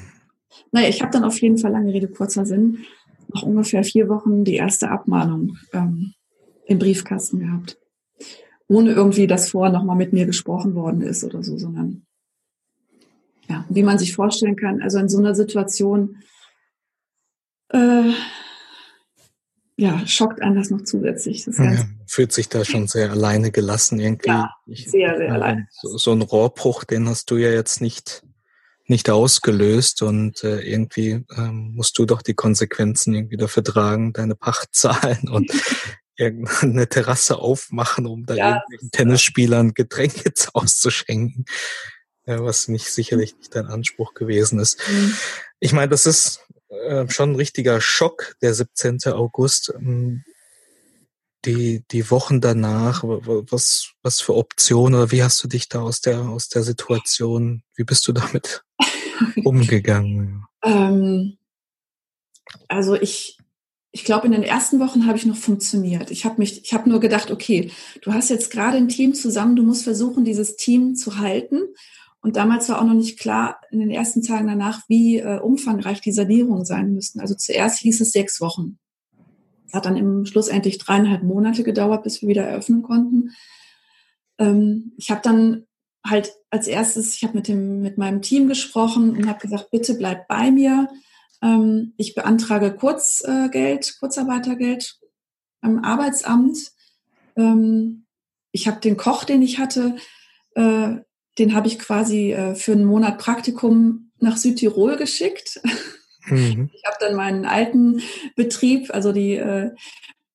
B: Naja, ich habe dann auf jeden Fall lange Rede, kurzer Sinn, nach ungefähr vier Wochen die erste Abmahnung ähm, im Briefkasten gehabt. Ohne irgendwie, dass vorher nochmal mit mir gesprochen worden ist oder so, sondern ja, wie man sich vorstellen kann, also in so einer Situation äh, ja, schockt einen das noch zusätzlich. Das
A: ja, fühlt sich da schon sehr alleine gelassen irgendwie. Ja,
B: sehr, sehr alleine.
A: So, so ein Rohrbruch, den hast du ja jetzt nicht nicht ausgelöst und äh, irgendwie ähm, musst du doch die Konsequenzen irgendwie dafür tragen, deine Pacht zahlen und irgendeine Terrasse aufmachen, um da ja, irgendwelchen Tennisspielern Getränke auszuschenken, ja, was nicht sicherlich nicht dein Anspruch gewesen ist. Mhm. Ich meine, das ist äh, schon ein richtiger Schock, der 17. August. Ähm, die, die Wochen danach, was, was für Optionen oder wie hast du dich da aus der, aus der Situation, wie bist du damit umgegangen?
B: ähm, also ich, ich glaube, in den ersten Wochen habe ich noch funktioniert. Ich habe mich, ich habe nur gedacht, okay, du hast jetzt gerade ein Team zusammen, du musst versuchen, dieses Team zu halten. Und damals war auch noch nicht klar, in den ersten Tagen danach, wie äh, umfangreich die Sanierungen sein müssten. Also zuerst hieß es sechs Wochen. Hat dann im Schluss dreieinhalb Monate gedauert, bis wir wieder eröffnen konnten. Ähm, ich habe dann halt als erstes, ich habe mit dem mit meinem Team gesprochen und habe gesagt, bitte bleib bei mir. Ähm, ich beantrage Kurzgeld, Kurzarbeitergeld am Arbeitsamt. Ähm, ich habe den Koch, den ich hatte, äh, den habe ich quasi äh, für einen Monat Praktikum nach Südtirol geschickt. Mhm. Ich habe dann meinen alten Betrieb, also die, äh,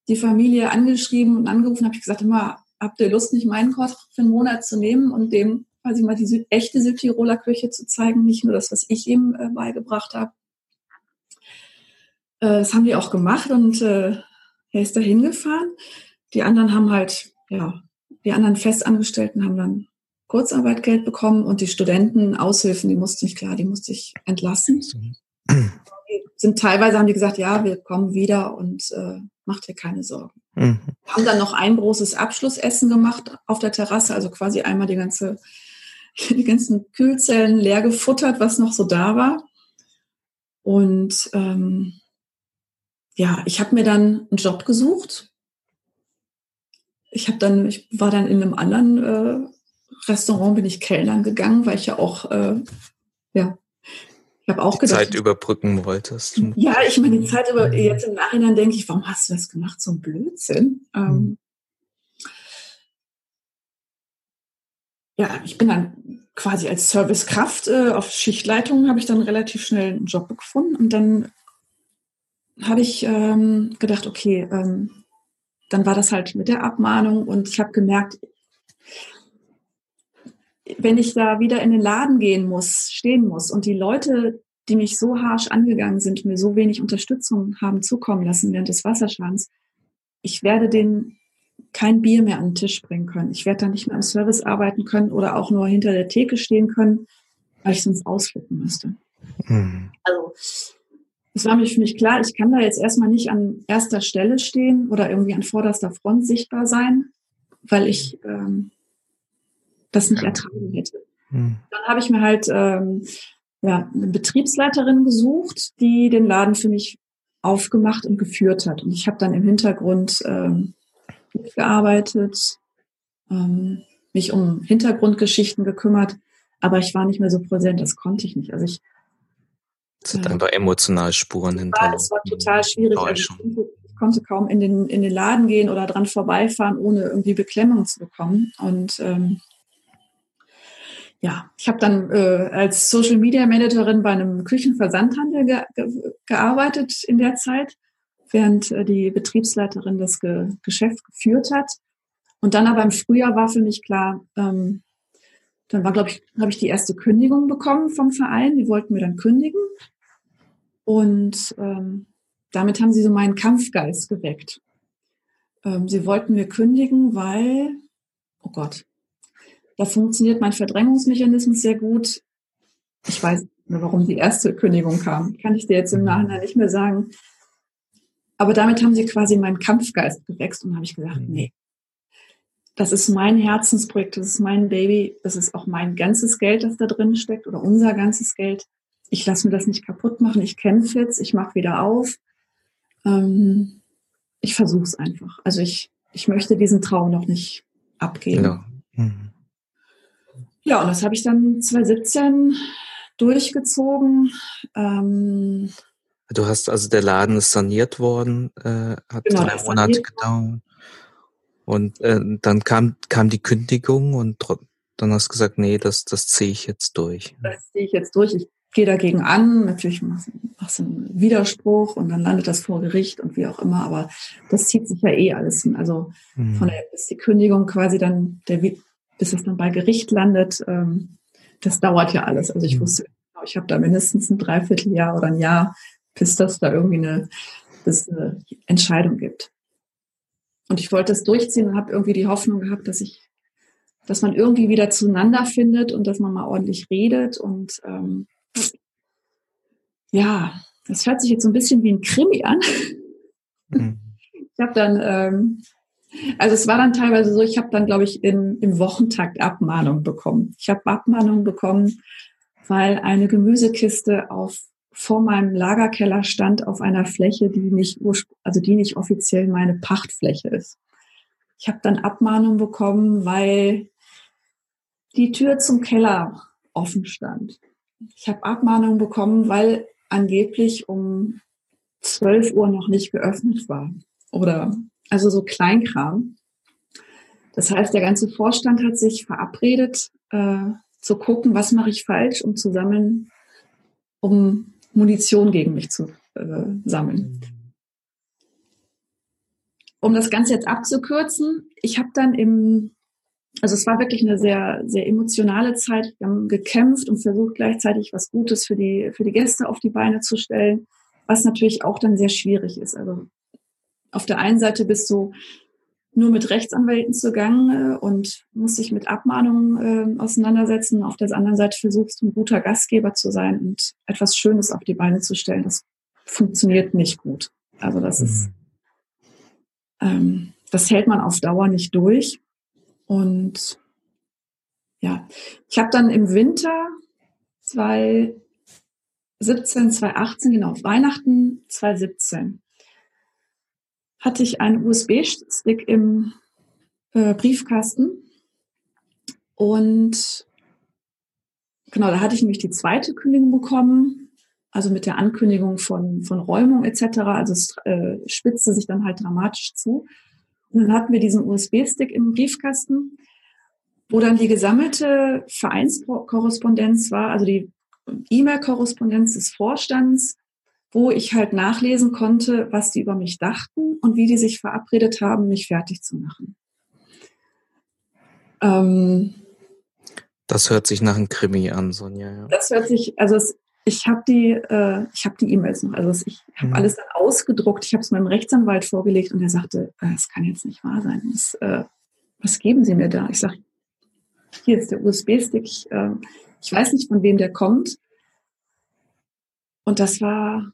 B: die Familie angeschrieben und angerufen, habe ich gesagt, immer, habt ihr Lust, nicht meinen Koch für einen Monat zu nehmen und dem quasi mal die Süd echte Südtiroler Küche zu zeigen, nicht nur das, was ich ihm äh, beigebracht habe. äh, das haben die auch gemacht und äh, er ist da hingefahren. Die anderen haben halt, ja, die anderen Festangestellten haben dann Kurzarbeitgeld bekommen und die Studenten, Aushilfen, die musste ich, klar, die musste ich entlassen. Die sind teilweise haben die gesagt, ja, wir kommen wieder und äh, macht dir keine Sorgen. Mhm. Haben dann noch ein großes Abschlussessen gemacht auf der Terrasse, also quasi einmal die ganze, die ganzen Kühlzellen leer gefuttert, was noch so da war. Und ähm, ja, ich habe mir dann einen Job gesucht. Ich habe dann, ich war dann in einem anderen äh, Restaurant, bin ich Kellnern gegangen, weil ich ja auch, äh, ja, ich habe auch
A: die gedacht. Zeit überbrücken wolltest.
B: Ja, ich meine, die Zeit über, jetzt im Nachhinein denke ich, warum hast du das gemacht? So ein Blödsinn. Ähm, hm. ja, ich bin dann quasi als Servicekraft äh, auf Schichtleitung habe ich dann relativ schnell einen Job gefunden und dann habe ich ähm, gedacht, okay, ähm, dann war das halt mit der Abmahnung und ich habe gemerkt, wenn ich da wieder in den Laden gehen muss, stehen muss und die Leute, die mich so harsch angegangen sind, mir so wenig Unterstützung haben zukommen lassen während des Wasserschadens, ich werde denen kein Bier mehr an den Tisch bringen können. Ich werde da nicht mehr im Service arbeiten können oder auch nur hinter der Theke stehen können, weil ich sonst ausflippen müsste. Mhm. Also es war mir für mich klar, ich kann da jetzt erstmal nicht an erster Stelle stehen oder irgendwie an vorderster Front sichtbar sein, weil ich ähm, das nicht ertragen hätte. Mhm. Dann habe ich mir halt ähm, ja, eine Betriebsleiterin gesucht, die den Laden für mich aufgemacht und geführt hat. Und ich habe dann im Hintergrund ähm, gearbeitet, ähm, mich um Hintergrundgeschichten gekümmert, aber ich war nicht mehr so präsent, das konnte ich nicht. Also ich
A: es hat einfach emotional Spuren hinterlassen.
B: Es war total schwierig. Also ich, konnte, ich, konnte, kaum in den, in den Laden gehen oder dran vorbeifahren, ohne irgendwie Beklemmung zu bekommen. Und ähm, ja, ich habe dann äh, als Social Media Managerin bei einem Küchenversandhandel ge ge gearbeitet in der Zeit, während äh, die Betriebsleiterin das ge Geschäft geführt hat. Und dann aber im Frühjahr war für mich klar, ähm, dann war, glaube ich, habe ich die erste Kündigung bekommen vom Verein. Die wollten mir dann kündigen. Und ähm, damit haben sie so meinen Kampfgeist geweckt. Ähm, sie wollten mir kündigen, weil, oh Gott, da funktioniert mein Verdrängungsmechanismus sehr gut. Ich weiß nicht mehr, warum die erste Kündigung kam. Kann ich dir jetzt im Nachhinein nicht mehr sagen. Aber damit haben sie quasi meinen Kampfgeist gewächst und habe ich gesagt, mhm. nee, das ist mein Herzensprojekt, das ist mein Baby, das ist auch mein ganzes Geld, das da drin steckt oder unser ganzes Geld ich lasse mir das nicht kaputt machen, ich kämpfe jetzt, ich mache wieder auf. Ähm, ich versuche es einfach. Also ich, ich möchte diesen Traum noch nicht abgeben. Ja, mhm. Ja und das habe ich dann 2017 durchgezogen. Ähm,
A: du hast also der Laden ist saniert worden, äh, hat genau, drei Monate gedauert. Und äh, dann kam, kam die Kündigung und dann hast du gesagt, nee, das, das ziehe ich jetzt durch.
B: Das ziehe ich jetzt durch. Ich gehe dagegen an, natürlich machst du einen Widerspruch und dann landet das vor Gericht und wie auch immer, aber das zieht sich ja eh alles hin. Also mhm. von der, bis die Kündigung quasi dann, der, bis es dann bei Gericht landet, ähm, das dauert ja alles. Also ich mhm. wusste, ich habe da mindestens ein Dreivierteljahr oder ein Jahr, bis das da irgendwie eine, bis eine Entscheidung gibt. Und ich wollte das durchziehen und habe irgendwie die Hoffnung gehabt, dass ich, dass man irgendwie wieder zueinander findet und dass man mal ordentlich redet und ähm, ja, das hört sich jetzt so ein bisschen wie ein Krimi an. Mhm. Ich habe dann, ähm, also es war dann teilweise so, ich habe dann, glaube ich, in, im Wochentakt Abmahnung bekommen. Ich habe Abmahnung bekommen, weil eine Gemüsekiste auf vor meinem Lagerkeller stand auf einer Fläche, die nicht also die nicht offiziell meine Pachtfläche ist. Ich habe dann Abmahnung bekommen, weil die Tür zum Keller offen stand. Ich habe Abmahnung bekommen, weil angeblich um 12 Uhr noch nicht geöffnet war. Oder also so Kleinkram. Das heißt, der ganze Vorstand hat sich verabredet, äh, zu gucken, was mache ich falsch, um zu sammeln, um Munition gegen mich zu äh, sammeln. Um das Ganze jetzt abzukürzen, ich habe dann im also es war wirklich eine sehr, sehr emotionale Zeit. Wir haben gekämpft und versucht gleichzeitig was Gutes für die, für die Gäste auf die Beine zu stellen. was natürlich auch dann sehr schwierig ist. Also auf der einen Seite bist du nur mit Rechtsanwälten zugange und musst dich mit Abmahnungen äh, auseinandersetzen. Auf der anderen Seite versuchst du ein guter Gastgeber zu sein und etwas Schönes auf die Beine zu stellen. Das funktioniert nicht gut. Also das mhm. ist, ähm, das hält man auf Dauer nicht durch. Und ja, ich habe dann im Winter 2017, 2018, genau, Weihnachten 2017, hatte ich einen USB-Stick im äh, Briefkasten. Und genau, da hatte ich nämlich die zweite Kündigung bekommen, also mit der Ankündigung von, von Räumung etc. Also es äh, spitzte sich dann halt dramatisch zu. Und dann hatten wir diesen USB-Stick im Briefkasten, wo dann die gesammelte Vereinskorrespondenz war, also die E-Mail-Korrespondenz des Vorstands, wo ich halt nachlesen konnte, was die über mich dachten und wie die sich verabredet haben, mich fertig zu machen.
A: Ähm, das hört sich nach einem Krimi an, Sonja. Ja.
B: Das hört sich, also es, ich habe die, äh, ich habe die E-Mails noch, also ich habe mhm. alles dann ausgedruckt. Ich habe es meinem Rechtsanwalt vorgelegt und er sagte, äh, das kann jetzt nicht wahr sein. Das, äh, was geben Sie mir da? Ich sage, hier ist der USB-Stick. Ich, äh, ich weiß nicht, von wem der kommt. Und das war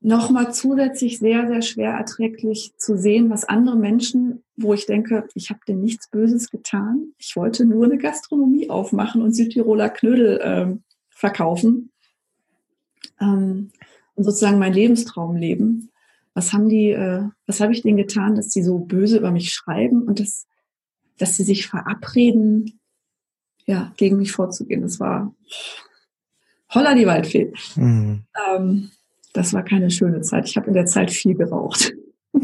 B: nochmal zusätzlich sehr, sehr schwer erträglich zu sehen, was andere Menschen, wo ich denke, ich habe denen nichts Böses getan. Ich wollte nur eine Gastronomie aufmachen und Südtiroler Knödel ähm, verkaufen ähm, und sozusagen mein Lebenstraum leben. Was haben die, äh, was habe ich denen getan, dass sie so böse über mich schreiben und dass, dass sie sich verabreden, ja, gegen mich vorzugehen. Das war holla die Waldfee. Mhm. Ähm, das war keine schöne Zeit. Ich habe in der Zeit viel geraucht.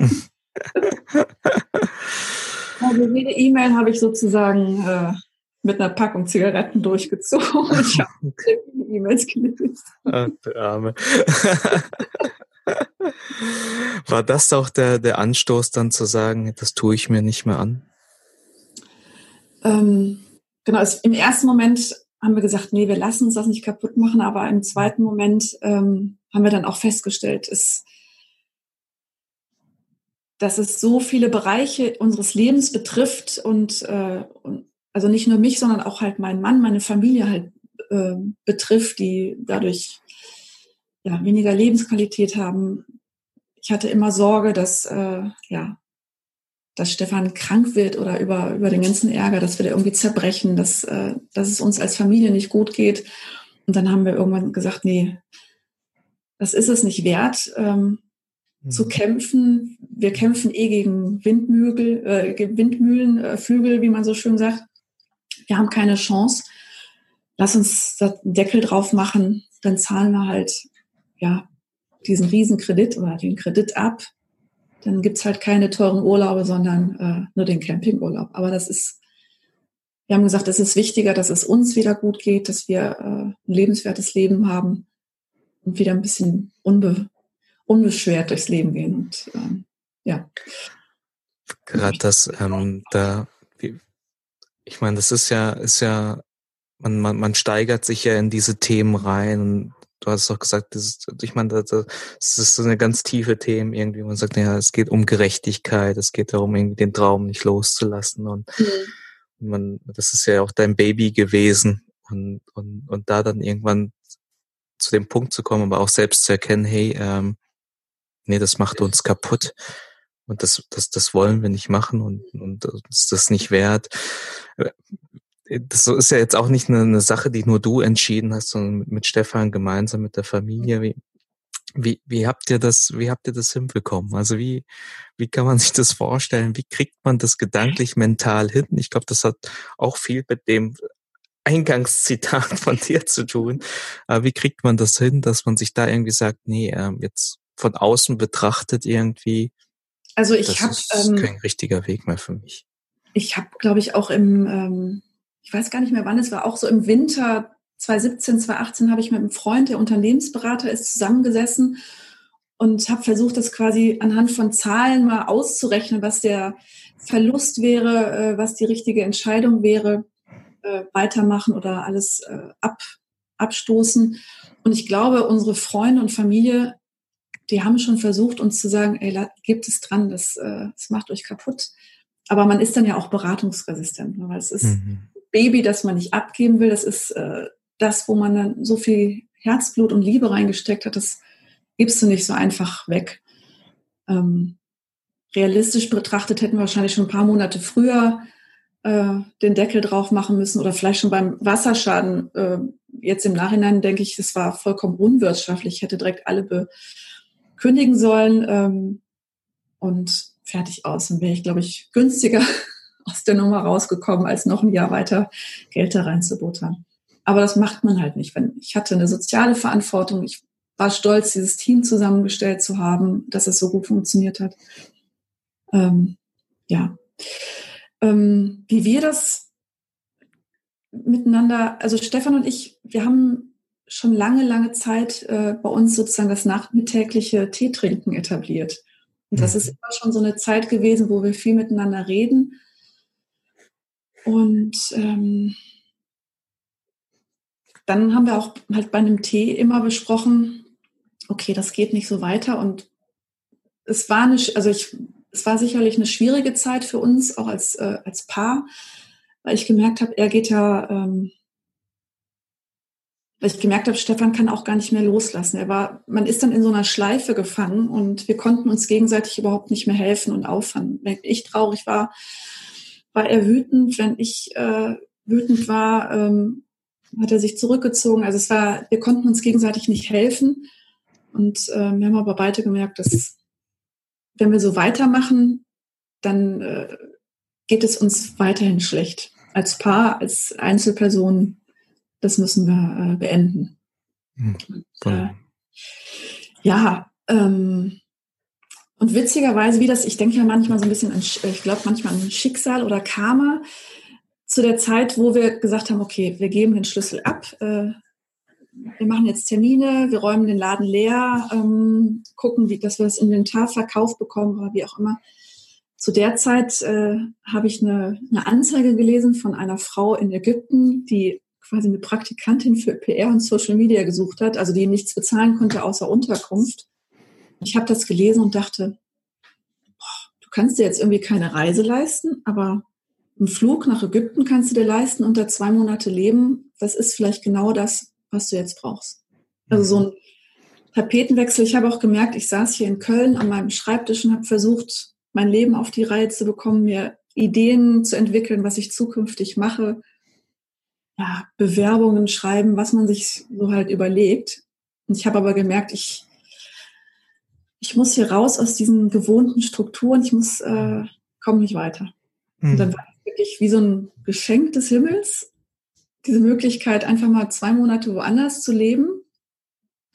B: also jede E-Mail habe ich sozusagen äh, mit einer Packung Zigaretten durchgezogen ich habe E-Mails gelesen.
A: Ach, der Arme. War das auch der, der Anstoß dann zu sagen, das tue ich mir nicht mehr an?
B: Ähm, genau, es, im ersten Moment haben wir gesagt, nee, wir lassen uns das nicht kaputt machen, aber im zweiten Moment ähm, haben wir dann auch festgestellt, ist, dass es so viele Bereiche unseres Lebens betrifft und, äh, und also nicht nur mich, sondern auch halt meinen Mann, meine Familie halt äh, betrifft, die dadurch ja, weniger Lebensqualität haben. Ich hatte immer Sorge, dass äh, ja, dass Stefan krank wird oder über, über den ganzen Ärger, dass wir da irgendwie zerbrechen, dass, äh, dass es uns als Familie nicht gut geht. Und dann haben wir irgendwann gesagt, nee, das ist es nicht wert, ähm, mhm. zu kämpfen. Wir kämpfen eh gegen Windmügel, äh, Windmühlenflügel, äh, wie man so schön sagt. Wir haben keine Chance. Lass uns da einen Deckel drauf machen, dann zahlen wir halt ja diesen Riesenkredit oder den Kredit ab. Dann gibt's halt keine teuren Urlaube, sondern äh, nur den Campingurlaub. Aber das ist, wir haben gesagt, es ist wichtiger, dass es uns wieder gut geht, dass wir äh, ein lebenswertes Leben haben und wieder ein bisschen unbe unbeschwert durchs Leben gehen. Und ähm, ja.
A: Gerade das, ähm, da, ich meine, das ist ja, ist ja, man, man, man steigert sich ja in diese Themen rein du hast doch gesagt, das ist, ich meine, das, das ist so eine ganz tiefe Themen irgendwie. Man sagt, ja, es geht um Gerechtigkeit, es geht darum, irgendwie den Traum nicht loszulassen und mhm. man, das ist ja auch dein Baby gewesen und, und, und da dann irgendwann zu dem Punkt zu kommen, aber auch selbst zu erkennen, hey, ähm, nee, das macht uns kaputt. Und das, das, das wollen wir nicht machen und, und uns das nicht wert. Das ist ja jetzt auch nicht eine, eine Sache, die nur du entschieden hast, sondern mit, Stefan gemeinsam mit der Familie. Wie, wie, wie habt ihr das, wie habt ihr das hinbekommen? Also wie, wie kann man sich das vorstellen? Wie kriegt man das gedanklich mental hin? Ich glaube, das hat auch viel mit dem Eingangszitat von dir zu tun. Aber wie kriegt man das hin, dass man sich da irgendwie sagt, nee, ähm, jetzt von außen betrachtet irgendwie,
B: also ich habe
A: ähm, kein richtiger Weg mehr für mich.
B: Ich habe, glaube ich, auch im, ähm, ich weiß gar nicht mehr wann es war, auch so im Winter 2017, 2018 habe ich mit einem Freund, der Unternehmensberater ist, zusammengesessen und habe versucht, das quasi anhand von Zahlen mal auszurechnen, was der Verlust wäre, äh, was die richtige Entscheidung wäre äh, weitermachen oder alles äh, ab, abstoßen. Und ich glaube, unsere Freunde und Familie die haben schon versucht, uns zu sagen, ey, gibt es dran, das, das macht euch kaputt. Aber man ist dann ja auch beratungsresistent, ne, weil es ist mhm. Baby, das man nicht abgeben will. Das ist äh, das, wo man dann so viel Herzblut und Liebe reingesteckt hat. Das gibst du nicht so einfach weg. Ähm, realistisch betrachtet hätten wir wahrscheinlich schon ein paar Monate früher äh, den Deckel drauf machen müssen oder vielleicht schon beim Wasserschaden. Äh, jetzt im Nachhinein denke ich, das war vollkommen unwirtschaftlich. Ich hätte direkt alle bekündigen sollen ähm, und fertig aus. Dann wäre ich, glaube ich, günstiger aus der Nummer rausgekommen, als noch ein Jahr weiter Geld da reinzubuttern. Aber das macht man halt nicht. Ich hatte eine soziale Verantwortung, ich war stolz, dieses Team zusammengestellt zu haben, dass es so gut funktioniert hat. Ähm, ja. Ähm, wie wir das miteinander, also Stefan und ich, wir haben schon lange, lange Zeit äh, bei uns sozusagen das nachmittägliche Teetrinken etabliert. Und das mhm. ist immer schon so eine Zeit gewesen, wo wir viel miteinander reden. Und ähm, dann haben wir auch halt bei einem Tee immer besprochen, okay, das geht nicht so weiter. Und es war eine, also ich, es war sicherlich eine schwierige Zeit für uns, auch als, äh, als Paar, weil ich gemerkt habe, er geht ja, ähm, weil ich gemerkt habe, Stefan kann auch gar nicht mehr loslassen. Er war, man ist dann in so einer Schleife gefangen und wir konnten uns gegenseitig überhaupt nicht mehr helfen und auffangen. Wenn ich traurig war, war er wütend. Wenn ich äh, wütend war, ähm, hat er sich zurückgezogen. Also es war, wir konnten uns gegenseitig nicht helfen. Und äh, wir haben aber beide gemerkt, dass wenn wir so weitermachen, dann äh, geht es uns weiterhin schlecht. Als Paar, als Einzelperson, das müssen wir äh, beenden. Hm, und, äh, ja, ähm, und witzigerweise, wie das, ich denke ja manchmal so ein bisschen an, ich glaube manchmal an Schicksal oder Karma, zu der Zeit, wo wir gesagt haben, okay, wir geben den Schlüssel ab, äh, wir machen jetzt Termine, wir räumen den Laden leer, ähm, gucken, wie, dass wir das Inventar verkauft bekommen oder wie auch immer. Zu der Zeit äh, habe ich eine, eine Anzeige gelesen von einer Frau in Ägypten, die quasi eine Praktikantin für PR und Social Media gesucht hat, also die nichts bezahlen konnte außer Unterkunft. Ich habe das gelesen und dachte, boah, du kannst dir jetzt irgendwie keine Reise leisten, aber einen Flug nach Ägypten kannst du dir leisten und da zwei Monate leben. Das ist vielleicht genau das, was du jetzt brauchst. Also so ein Tapetenwechsel. Ich habe auch gemerkt, ich saß hier in Köln an meinem Schreibtisch und habe versucht, mein Leben auf die Reihe zu bekommen, mir Ideen zu entwickeln, was ich zukünftig mache. Ja, Bewerbungen schreiben, was man sich so halt überlegt. Und ich habe aber gemerkt, ich, ich muss hier raus aus diesen gewohnten Strukturen, ich muss, äh, komme nicht weiter. Mhm. Und dann war es wirklich wie so ein Geschenk des Himmels, diese Möglichkeit, einfach mal zwei Monate woanders zu leben,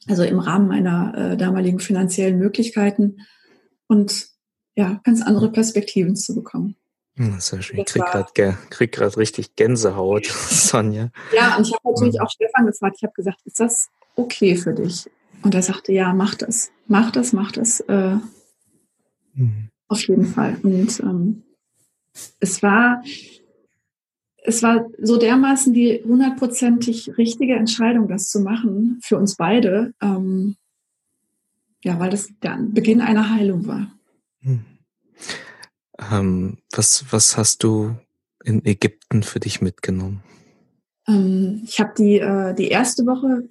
B: also im Rahmen meiner äh, damaligen finanziellen Möglichkeiten und ja, ganz andere Perspektiven zu bekommen.
A: Hm, sehr schön. Ich krieg gerade krieg grad richtig Gänsehaut, Sonja.
B: Ja, und ich habe natürlich hm. auch Stefan gefragt. Ich habe gesagt, ist das okay für dich? Und er sagte, ja, mach das. Mach das, mach das. Äh, mhm. Auf jeden Fall. Und ähm, es war, es war so dermaßen die hundertprozentig richtige Entscheidung, das zu machen, für uns beide. Ähm, ja, weil das der Beginn einer Heilung war. Hm.
A: Ähm, was, was hast du in Ägypten für dich mitgenommen?
B: Ähm, ich habe die, äh, die erste Woche,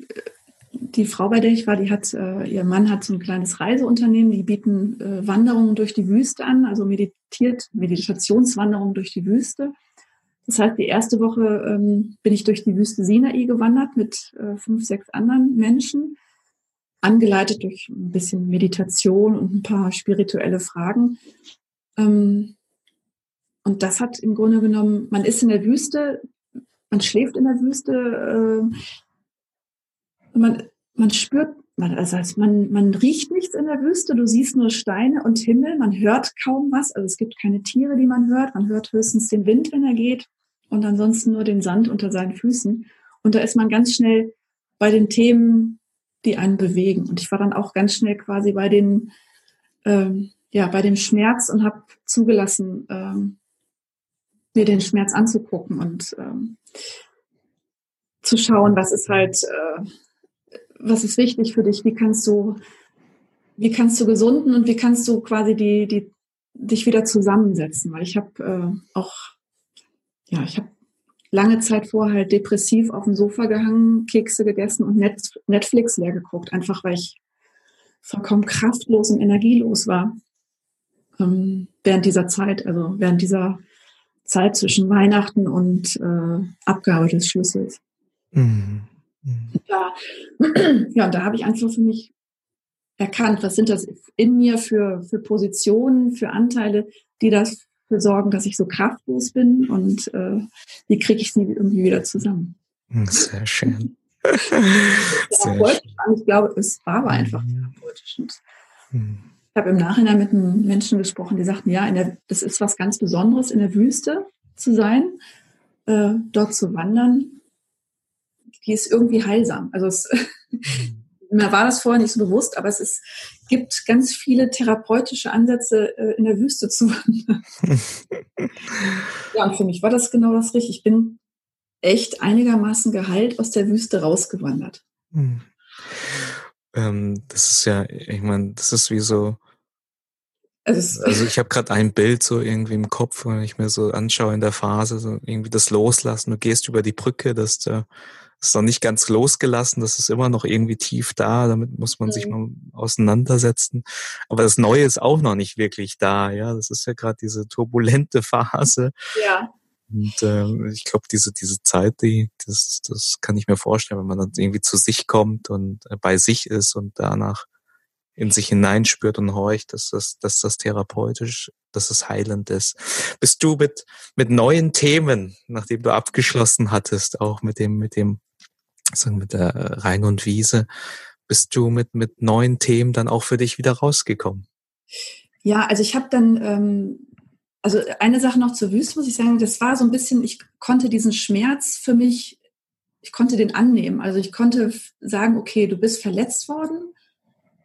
B: die Frau, bei der ich war, die hat, äh, ihr Mann hat so ein kleines Reiseunternehmen, die bieten äh, Wanderungen durch die Wüste an, also meditiert, Meditationswanderungen durch die Wüste. Das heißt, die erste Woche ähm, bin ich durch die Wüste Sinai gewandert mit äh, fünf, sechs anderen Menschen, angeleitet durch ein bisschen Meditation und ein paar spirituelle Fragen. Ähm, und das hat im Grunde genommen, man ist in der Wüste, man schläft in der Wüste, äh, man, man spürt, man, also man, man riecht nichts in der Wüste, du siehst nur Steine und Himmel, man hört kaum was, also es gibt keine Tiere, die man hört, man hört höchstens den Wind, wenn er geht und ansonsten nur den Sand unter seinen Füßen. Und da ist man ganz schnell bei den Themen, die einen bewegen. Und ich war dann auch ganz schnell quasi bei den, ähm, ja, bei dem Schmerz und habe zugelassen, ähm, mir den Schmerz anzugucken und ähm, zu schauen, was ist halt, äh, was ist wichtig für dich, wie kannst du wie kannst du gesunden und wie kannst du quasi die, die dich wieder zusammensetzen? Weil ich habe äh, auch, ja, ich habe lange Zeit vorher halt depressiv auf dem Sofa gehangen, Kekse gegessen und Netflix leer geguckt, einfach weil ich vollkommen kraftlos und energielos war ähm, während dieser Zeit, also während dieser Zeit zwischen Weihnachten und äh, Abgabe des Schlüssels. Mhm. Mhm. Da, ja, und da habe ich einfach für mich erkannt, was sind das in mir für, für Positionen, für Anteile, die dafür sorgen, dass ich so kraftlos bin und äh, wie kriege ich sie irgendwie wieder zusammen.
A: Hm, sehr schön.
B: Sehr schön. Ich glaube, es war aber einfach mhm. therapeutisch. Mhm. Ich habe im Nachhinein mit einem Menschen gesprochen, die sagten, ja, der, das ist was ganz Besonderes, in der Wüste zu sein, äh, dort zu wandern. Die ist irgendwie heilsam. Also es, mhm. mir war das vorher nicht so bewusst, aber es ist, gibt ganz viele therapeutische Ansätze, äh, in der Wüste zu wandern. ja, und für mich war das genau das Richtige. Ich bin echt einigermaßen geheilt aus der Wüste rausgewandert. Hm.
A: Ähm, das ist ja, ich meine, das ist wie so. Also, also ich habe gerade ein Bild so irgendwie im Kopf, wenn ich mir so anschaue in der Phase, so irgendwie das Loslassen. Du gehst über die Brücke, dass der ist noch nicht ganz losgelassen, das ist immer noch irgendwie tief da, damit muss man mhm. sich mal auseinandersetzen. Aber das Neue ist auch noch nicht wirklich da, ja. Das ist ja gerade diese turbulente Phase.
B: Ja.
A: Und äh, ich glaube, diese, diese Zeit, die, das, das kann ich mir vorstellen, wenn man dann irgendwie zu sich kommt und äh, bei sich ist und danach in sich hineinspürt und horcht, dass das, dass das therapeutisch, dass es heilend ist. Bist du mit, mit neuen Themen, nachdem du abgeschlossen hattest, auch mit dem, mit dem, sagen mit der Rhein und Wiese, bist du mit, mit neuen Themen dann auch für dich wieder rausgekommen?
B: Ja, also ich habe dann, ähm, also eine Sache noch zur Wüste, muss ich sagen, das war so ein bisschen, ich konnte diesen Schmerz für mich, ich konnte den annehmen. Also ich konnte sagen, okay, du bist verletzt worden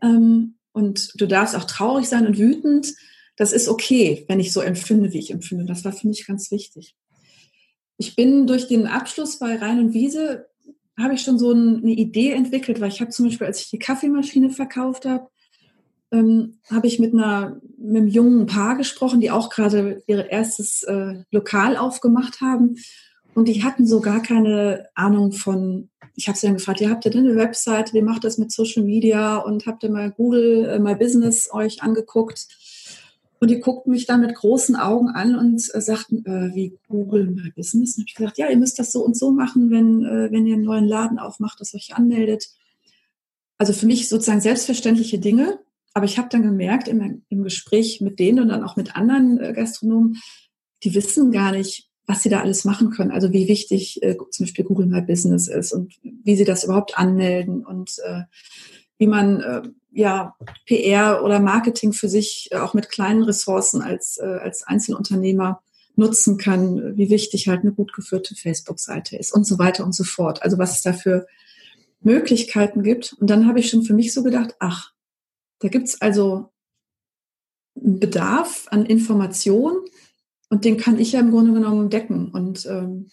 B: ähm, und du darfst auch traurig sein und wütend. Das ist okay, wenn ich so empfinde, wie ich empfinde. Das war für mich ganz wichtig. Ich bin durch den Abschluss bei Rhein und Wiese, habe ich schon so eine Idee entwickelt, weil ich habe zum Beispiel, als ich die Kaffeemaschine verkauft habe, ähm, habe ich mit einer mit einem jungen Paar gesprochen, die auch gerade ihr erstes äh, Lokal aufgemacht haben. Und die hatten so gar keine Ahnung von, ich habe sie dann gefragt, ihr habt ihr denn eine Website, wie macht das mit Social Media und habt ihr mal Google, äh, My Business euch angeguckt? Und die guckten mich dann mit großen Augen an und äh, sagten, äh, wie Google My Business? Und habe ich gesagt, ja, ihr müsst das so und so machen, wenn, äh, wenn ihr einen neuen Laden aufmacht, das euch anmeldet. Also für mich sozusagen selbstverständliche Dinge. Aber ich habe dann gemerkt im, im Gespräch mit denen und dann auch mit anderen äh, Gastronomen, die wissen gar nicht, was sie da alles machen können. Also wie wichtig äh, zum Beispiel Google My Business ist und wie sie das überhaupt anmelden und äh, wie man äh, ja PR oder Marketing für sich äh, auch mit kleinen Ressourcen als, äh, als Einzelunternehmer nutzen kann, wie wichtig halt eine gut geführte Facebook-Seite ist und so weiter und so fort. Also was es da für Möglichkeiten gibt. Und dann habe ich schon für mich so gedacht, ach, da gibt's also einen Bedarf an Informationen, und den kann ich ja im Grunde genommen decken. Und ähm,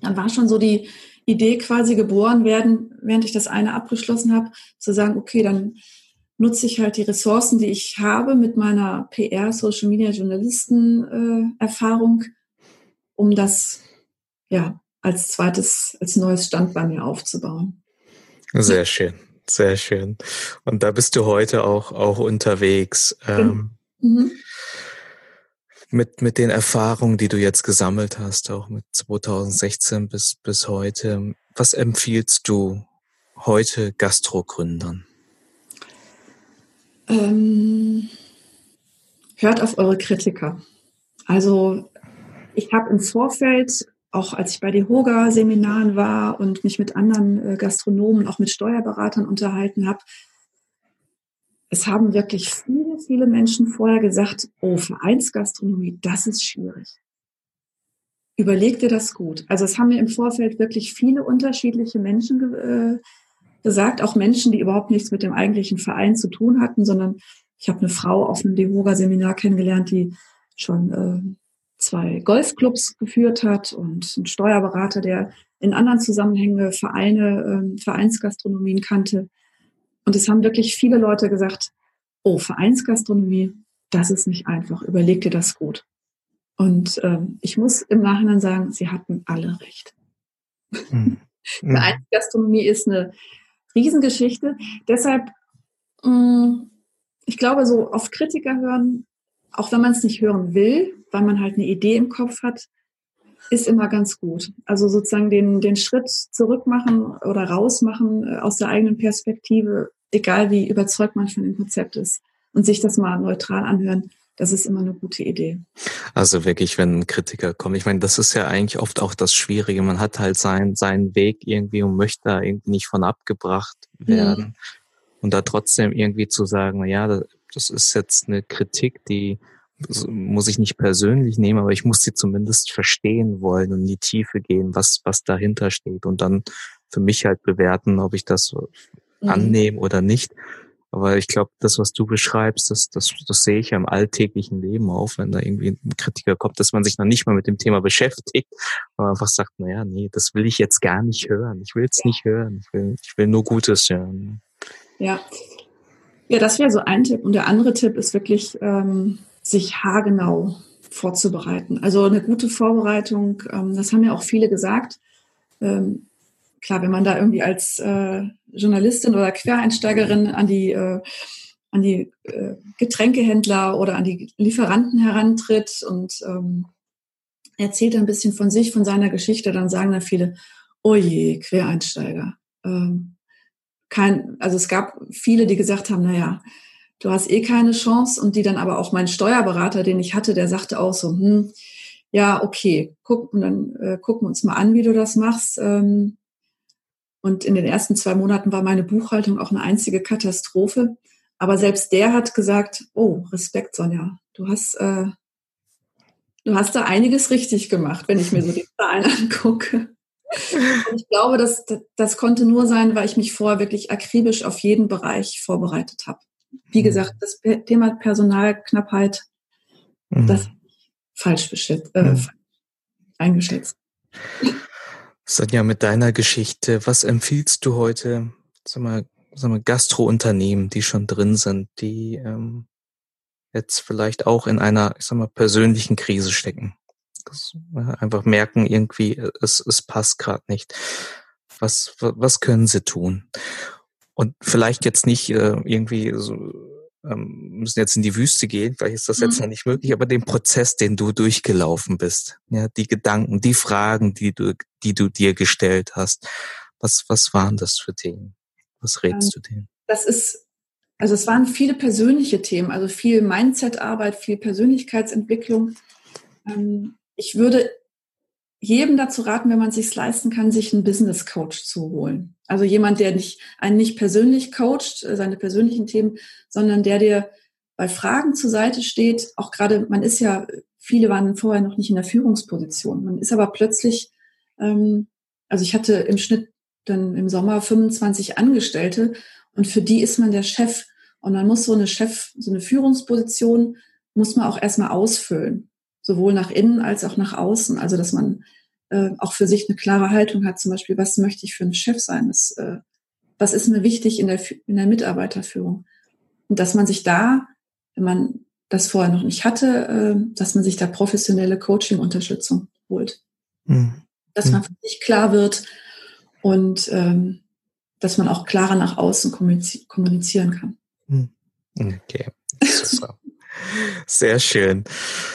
B: dann war schon so die Idee quasi geboren werden, während ich das eine abgeschlossen habe, zu sagen, okay, dann nutze ich halt die Ressourcen, die ich habe mit meiner PR, Social Media Journalisten äh, Erfahrung, um das ja als zweites, als neues Standbein mir aufzubauen.
A: Sehr schön, sehr schön. Und da bist du heute auch auch unterwegs. Ähm, mhm mit, mit den Erfahrungen, die du jetzt gesammelt hast, auch mit 2016 bis, bis heute, was empfiehlst du heute Gastrogründern?
B: Ähm, hört auf eure Kritiker. Also ich habe im Vorfeld, auch als ich bei den Hoga-Seminaren war und mich mit anderen äh, Gastronomen, auch mit Steuerberatern unterhalten habe, es haben wirklich viele, viele Menschen vorher gesagt, oh, Vereinsgastronomie, das ist schwierig. Überleg dir das gut. Also es haben mir im Vorfeld wirklich viele unterschiedliche Menschen ge äh, gesagt, auch Menschen, die überhaupt nichts mit dem eigentlichen Verein zu tun hatten, sondern ich habe eine Frau auf einem Devoga-Seminar kennengelernt, die schon äh, zwei Golfclubs geführt hat und einen Steuerberater, der in anderen Zusammenhängen Vereine, äh, Vereinsgastronomien kannte. Und es haben wirklich viele Leute gesagt, oh, Vereinsgastronomie, das ist nicht einfach. Überleg dir das gut. Und ähm, ich muss im Nachhinein sagen, sie hatten alle recht. Mhm. Vereinsgastronomie ist eine Riesengeschichte. Deshalb, mh, mm, ich glaube, so oft Kritiker hören, auch wenn man es nicht hören will, weil man halt eine Idee im Kopf hat, ist immer ganz gut. Also sozusagen den, den Schritt zurück machen oder rausmachen äh, aus der eigenen Perspektive, egal wie überzeugt man von dem Konzept ist und sich das mal neutral anhören, das ist immer eine gute Idee.
A: Also wirklich, wenn ein Kritiker kommt. Ich meine, das ist ja eigentlich oft auch das Schwierige. Man hat halt seinen, seinen Weg irgendwie und möchte da irgendwie nicht von abgebracht werden. Mhm. Und da trotzdem irgendwie zu sagen, ja, das ist jetzt eine Kritik, die muss ich nicht persönlich nehmen, aber ich muss sie zumindest verstehen wollen und in die Tiefe gehen, was, was dahinter steht und dann für mich halt bewerten, ob ich das mhm. annehme oder nicht. Aber ich glaube, das, was du beschreibst, das, das, das sehe ich ja im alltäglichen Leben auch, wenn da irgendwie ein Kritiker kommt, dass man sich noch nicht mal mit dem Thema beschäftigt, aber einfach sagt, na ja, nee, das will ich jetzt gar nicht hören. Ich will es nicht hören. Ich will, ich will nur Gutes hören.
B: Ja. Ja, das wäre so ein Tipp. Und der andere Tipp ist wirklich, ähm, sich haargenau vorzubereiten. Also eine gute Vorbereitung, ähm, das haben ja auch viele gesagt. Ähm, klar, wenn man da irgendwie als äh, Journalistin oder Quereinsteigerin an die, äh, an die äh, Getränkehändler oder an die Lieferanten herantritt und ähm, erzählt ein bisschen von sich, von seiner Geschichte, dann sagen dann viele, oh je, Quereinsteiger. Ähm, kein, also es gab viele, die gesagt haben, naja, du hast eh keine Chance und die dann aber auch mein Steuerberater, den ich hatte, der sagte auch so, hm, ja, okay, guck, und dann äh, gucken wir uns mal an, wie du das machst. Ähm, und in den ersten zwei Monaten war meine Buchhaltung auch eine einzige Katastrophe. Aber selbst der hat gesagt, oh, Respekt, Sonja, du hast, äh, du hast da einiges richtig gemacht, wenn ich mir so die Zahlen angucke. Und ich glaube, das, das, konnte nur sein, weil ich mich vorher wirklich akribisch auf jeden Bereich vorbereitet habe. Wie mhm. gesagt, das Thema Personalknappheit, mhm. das falsch äh, mhm. eingeschätzt.
A: Sonja, mit deiner Geschichte, was empfiehlst du heute, sag mal, sag mal Gastrounternehmen, die schon drin sind, die ähm, jetzt vielleicht auch in einer, ich sag mal, persönlichen Krise stecken? Äh, einfach merken, irgendwie, es, es passt gerade nicht. Was, was können sie tun? Und vielleicht jetzt nicht äh, irgendwie so ähm, müssen jetzt in die Wüste gehen, vielleicht ist das jetzt mhm. noch nicht möglich, aber den Prozess, den du durchgelaufen bist, ja, die Gedanken, die Fragen, die du, die du dir gestellt hast, was, was waren das für Themen? Was rätst ähm, du denen?
B: Das ist, also es waren viele persönliche Themen, also viel Mindset-Arbeit, viel Persönlichkeitsentwicklung. Ähm, ich würde jedem dazu raten, wenn man es sich leisten kann, sich einen Business Coach zu holen. Also jemand, der nicht, einen nicht persönlich coacht, äh, seine persönlichen Themen, sondern der dir bei Fragen zur Seite steht. Auch gerade, man ist ja, viele waren vorher noch nicht in der Führungsposition. Man ist aber plötzlich, ähm, also ich hatte im Schnitt dann im Sommer 25 Angestellte und für die ist man der Chef. Und man muss so eine Chef, so eine Führungsposition, muss man auch erstmal ausfüllen sowohl nach innen als auch nach außen. Also dass man äh, auch für sich eine klare Haltung hat, zum Beispiel, was möchte ich für ein Chef sein? Das, äh, was ist mir wichtig in der, in der Mitarbeiterführung? Und dass man sich da, wenn man das vorher noch nicht hatte, äh, dass man sich da professionelle Coaching-Unterstützung holt. Mhm. Dass man für sich klar wird und ähm, dass man auch klarer nach außen kommunizieren kann.
A: Mhm. Okay. Super. Sehr schön.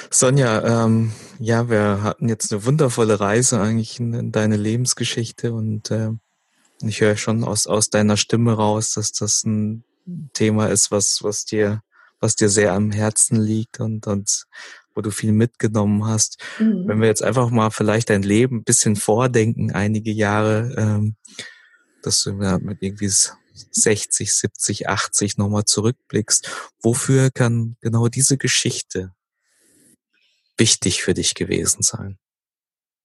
A: Sonja, ähm, ja, wir hatten jetzt eine wundervolle Reise eigentlich in, in deine Lebensgeschichte und äh, ich höre schon aus, aus deiner Stimme raus, dass das ein Thema ist, was, was dir, was dir sehr am Herzen liegt und, und wo du viel mitgenommen hast. Mhm. Wenn wir jetzt einfach mal vielleicht dein Leben ein bisschen vordenken, einige Jahre, ähm, dass du mit irgendwie 60, 70, 80 nochmal zurückblickst, wofür kann genau diese Geschichte wichtig für dich gewesen sein?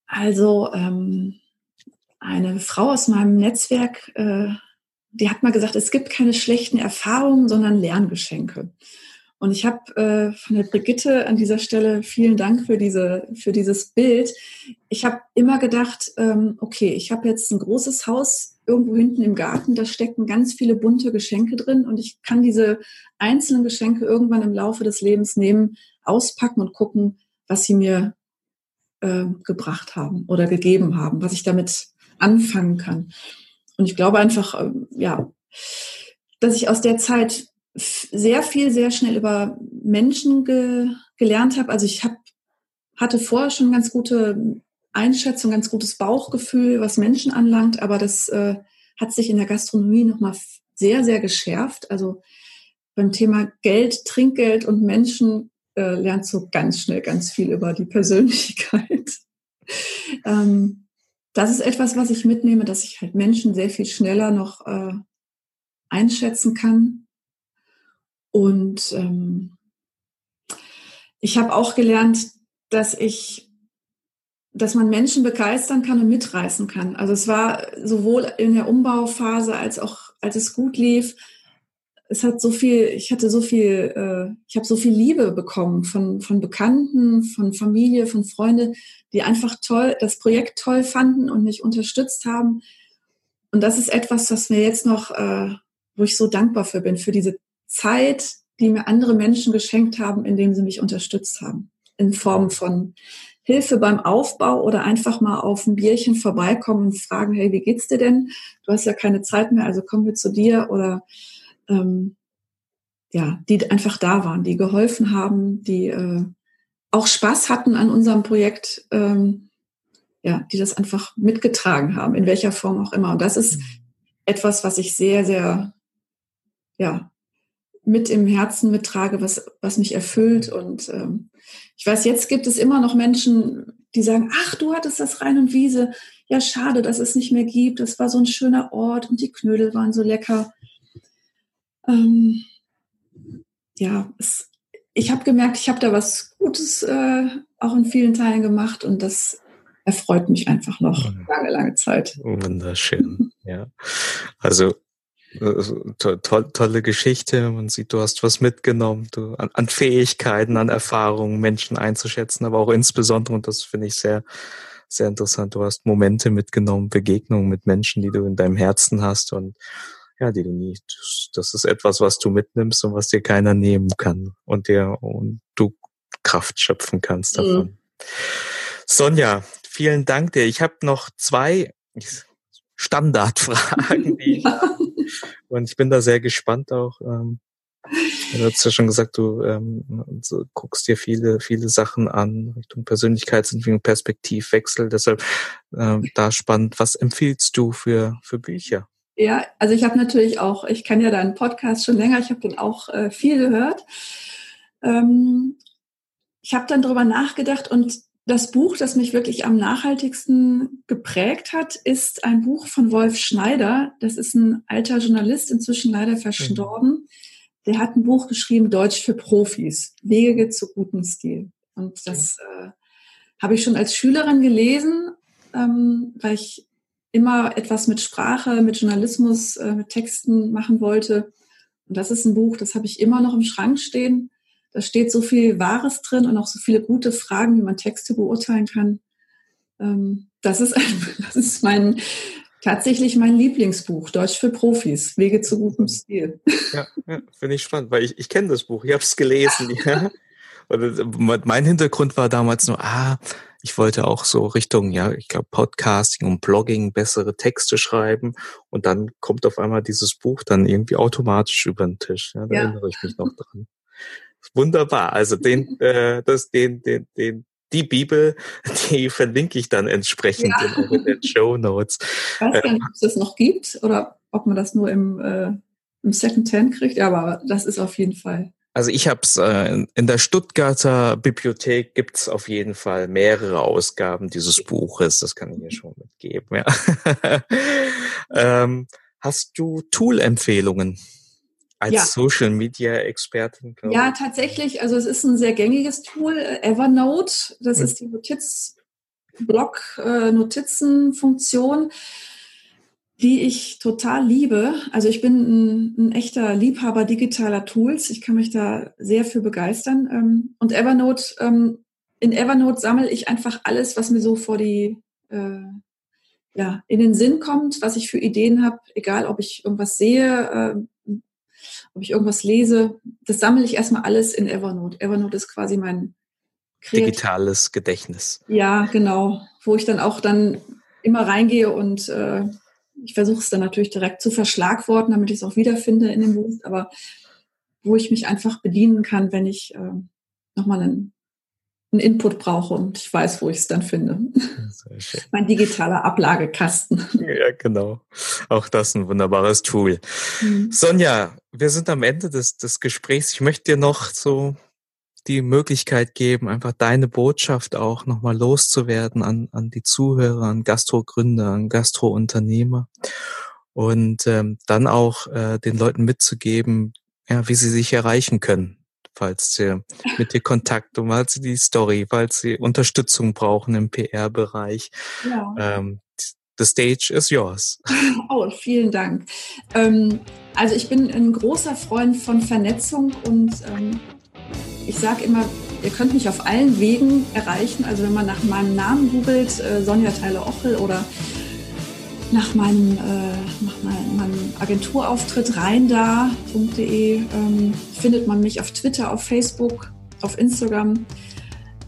B: Also ähm, eine Frau aus meinem Netzwerk, äh, die hat mal gesagt, es gibt keine schlechten Erfahrungen, sondern Lerngeschenke. Und ich habe äh, von der Brigitte an dieser Stelle vielen Dank für diese für dieses Bild. Ich habe immer gedacht, ähm, okay, ich habe jetzt ein großes Haus irgendwo hinten im Garten, da stecken ganz viele bunte Geschenke drin und ich kann diese einzelnen Geschenke irgendwann im Laufe des Lebens nehmen, auspacken und gucken, was sie mir äh, gebracht haben oder gegeben haben, was ich damit anfangen kann. Und ich glaube einfach, äh, ja, dass ich aus der Zeit sehr viel, sehr schnell über Menschen ge gelernt habe. Also ich hab, hatte vorher schon ganz gute Einschätzung, ganz gutes Bauchgefühl, was Menschen anlangt, aber das äh, hat sich in der Gastronomie nochmal sehr, sehr geschärft. Also beim Thema Geld, Trinkgeld und Menschen äh, lernst du ganz schnell ganz viel über die Persönlichkeit. ähm, das ist etwas, was ich mitnehme, dass ich halt Menschen sehr viel schneller noch äh, einschätzen kann. Und ähm, ich habe auch gelernt, dass ich, dass man Menschen begeistern kann und mitreißen kann. Also es war sowohl in der Umbauphase als auch, als es gut lief, es hat so viel, ich hatte so viel, äh, ich habe so viel Liebe bekommen von, von Bekannten, von Familie, von Freunden, die einfach toll, das Projekt toll fanden und mich unterstützt haben. Und das ist etwas, was mir jetzt noch, äh, wo ich so dankbar für bin, für diese Zeit, die mir andere Menschen geschenkt haben, indem sie mich unterstützt haben. In Form von Hilfe beim Aufbau oder einfach mal auf ein Bierchen vorbeikommen und fragen, hey, wie geht's dir denn? Du hast ja keine Zeit mehr, also kommen wir zu dir oder ähm, ja, die einfach da waren, die geholfen haben, die äh, auch Spaß hatten an unserem Projekt, ähm, ja, die das einfach mitgetragen haben, in welcher Form auch immer. Und das ist mhm. etwas, was ich sehr, sehr, ja, mit im Herzen mittrage, was, was mich erfüllt. Und ähm, ich weiß, jetzt gibt es immer noch Menschen, die sagen, ach, du hattest das Rhein und Wiese. Ja, schade, dass es nicht mehr gibt. Das war so ein schöner Ort und die Knödel waren so lecker. Ähm, ja, es, ich habe gemerkt, ich habe da was Gutes äh, auch in vielen Teilen gemacht und das erfreut mich einfach noch mhm. lange, lange Zeit.
A: Wunderschön, ja. Also äh, to to tolle Geschichte. Man sieht, du hast was mitgenommen, du an, an Fähigkeiten, an Erfahrungen, Menschen einzuschätzen, aber auch insbesondere, und das finde ich sehr, sehr interessant, du hast Momente mitgenommen, Begegnungen mit Menschen, die du in deinem Herzen hast und ja, die du nie, das ist etwas, was du mitnimmst und was dir keiner nehmen kann und dir, und du Kraft schöpfen kannst mhm. davon. Mhm. Sonja, vielen Dank dir. Ich habe noch zwei Standardfragen, die ja. Und ich bin da sehr gespannt auch. Ähm, du hast ja schon gesagt, du ähm, so, guckst dir viele, viele Sachen an Richtung Persönlichkeitsentwicklung, Perspektivwechsel. Deshalb äh, da spannend. Was empfiehlst du für für Bücher?
B: Ja, also ich habe natürlich auch, ich kenne ja deinen Podcast schon länger, ich habe den auch äh, viel gehört. Ähm, ich habe dann darüber nachgedacht und das Buch, das mich wirklich am nachhaltigsten geprägt hat, ist ein Buch von Wolf Schneider. Das ist ein alter Journalist, inzwischen leider verstorben. Mhm. Der hat ein Buch geschrieben, Deutsch für Profis, Wege zu gutem Stil. Und das äh, habe ich schon als Schülerin gelesen, ähm, weil ich immer etwas mit Sprache, mit Journalismus, äh, mit Texten machen wollte. Und das ist ein Buch, das habe ich immer noch im Schrank stehen. Da steht so viel Wahres drin und auch so viele gute Fragen, wie man Texte beurteilen kann. Ähm, das ist, ein, das ist mein, tatsächlich mein Lieblingsbuch, Deutsch für Profis, Wege zu gutem Stil.
A: Ja, ja finde ich spannend, weil ich, ich kenne das Buch, ich habe es gelesen. Ja. Und mein Hintergrund war damals nur, ah, ich wollte auch so Richtung, ja, ich glaube, Podcasting und Blogging bessere Texte schreiben. Und dann kommt auf einmal dieses Buch dann irgendwie automatisch über den Tisch. Ja, da ja. erinnere ich mich noch dran. Wunderbar. Also den, äh, das, den, den, den, die Bibel, die verlinke ich dann entsprechend ja. in den Show Notes.
B: Ich weiß gar nicht, ob es das noch gibt oder ob man das nur im, äh, im Second Hand kriegt, aber das ist auf jeden Fall
A: also ich habe es äh, in der Stuttgarter Bibliothek gibt's auf jeden Fall mehrere Ausgaben dieses Buches. Das kann ich hier schon mitgeben. Ja. ähm, hast du Tool-Empfehlungen als ja. Social Media Expertin?
B: Ja, tatsächlich. Also es ist ein sehr gängiges Tool. Evernote, das hm. ist die Notizblock-Notizenfunktion. Äh, die ich total liebe. Also ich bin ein, ein, echter Liebhaber digitaler Tools. Ich kann mich da sehr für begeistern. Ähm, und Evernote, ähm, in Evernote sammle ich einfach alles, was mir so vor die, äh, ja, in den Sinn kommt, was ich für Ideen habe, egal ob ich irgendwas sehe, äh, ob ich irgendwas lese. Das sammle ich erstmal alles in Evernote. Evernote ist quasi mein
A: Kreativ digitales Gedächtnis.
B: Ja, genau. Wo ich dann auch dann immer reingehe und äh, ich versuche es dann natürlich direkt zu verschlagworten, damit ich es auch wiederfinde in dem Buch, aber wo ich mich einfach bedienen kann, wenn ich äh, nochmal einen, einen Input brauche und ich weiß, wo ich es dann finde. mein digitaler Ablagekasten.
A: Ja, genau. Auch das ein wunderbares Tool. Mhm. Sonja, wir sind am Ende des, des Gesprächs. Ich möchte dir noch so die Möglichkeit geben, einfach deine Botschaft auch nochmal loszuwerden an, an die Zuhörer, an Gastrogründer, an Gastrounternehmer und ähm, dann auch äh, den Leuten mitzugeben, ja, wie sie sich erreichen können, falls sie mit dir Kontakt und falls sie die Story, falls sie Unterstützung brauchen im PR-Bereich. Ja. Ähm, the stage is yours.
B: Oh, vielen Dank. Ähm, also ich bin ein großer Freund von Vernetzung und ähm, ich sage immer, ihr könnt mich auf allen Wegen erreichen. Also wenn man nach meinem Namen googelt, äh, Sonja Teile Ochel oder nach meinem, äh, nach meinem, meinem Agenturauftritt reinda.de ähm, findet man mich auf Twitter, auf Facebook, auf Instagram.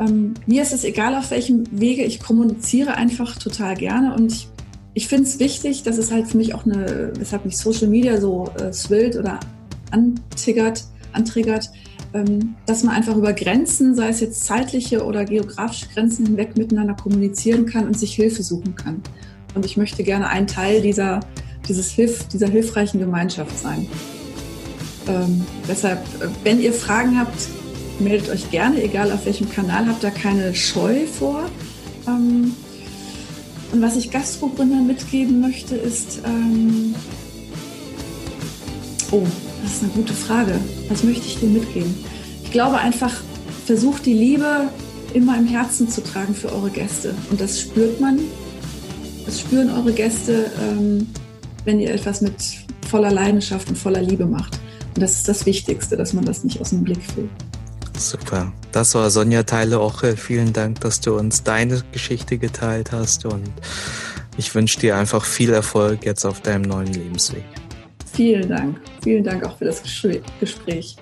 B: Ähm, mir ist es egal, auf welchem Wege ich kommuniziere, einfach total gerne. Und ich, ich finde es wichtig, dass es halt für mich auch eine, weshalb mich Social Media so äh, swillt oder antriggert, antriggert, ähm, dass man einfach über Grenzen, sei es jetzt zeitliche oder geografische Grenzen hinweg, miteinander kommunizieren kann und sich Hilfe suchen kann. Und ich möchte gerne ein Teil dieser, dieses Hilf, dieser hilfreichen Gemeinschaft sein. Ähm, deshalb, äh, wenn ihr Fragen habt, meldet euch gerne, egal auf welchem Kanal, habt da keine Scheu vor. Ähm, und was ich Gastrogründern mitgeben möchte, ist, ähm, oh, das ist eine gute Frage. Was möchte ich dir mitgeben? Ich glaube einfach, versucht die Liebe immer im Herzen zu tragen für eure Gäste. Und das spürt man. Das spüren eure Gäste, ähm, wenn ihr etwas mit voller Leidenschaft und voller Liebe macht. Und das ist das Wichtigste, dass man das nicht aus dem Blick fühlt.
A: Super. Das war Sonja Teile-Oche. Vielen Dank, dass du uns deine Geschichte geteilt hast und ich wünsche dir einfach viel Erfolg jetzt auf deinem neuen Lebensweg.
B: Vielen Dank. Vielen Dank auch für das Gespräch.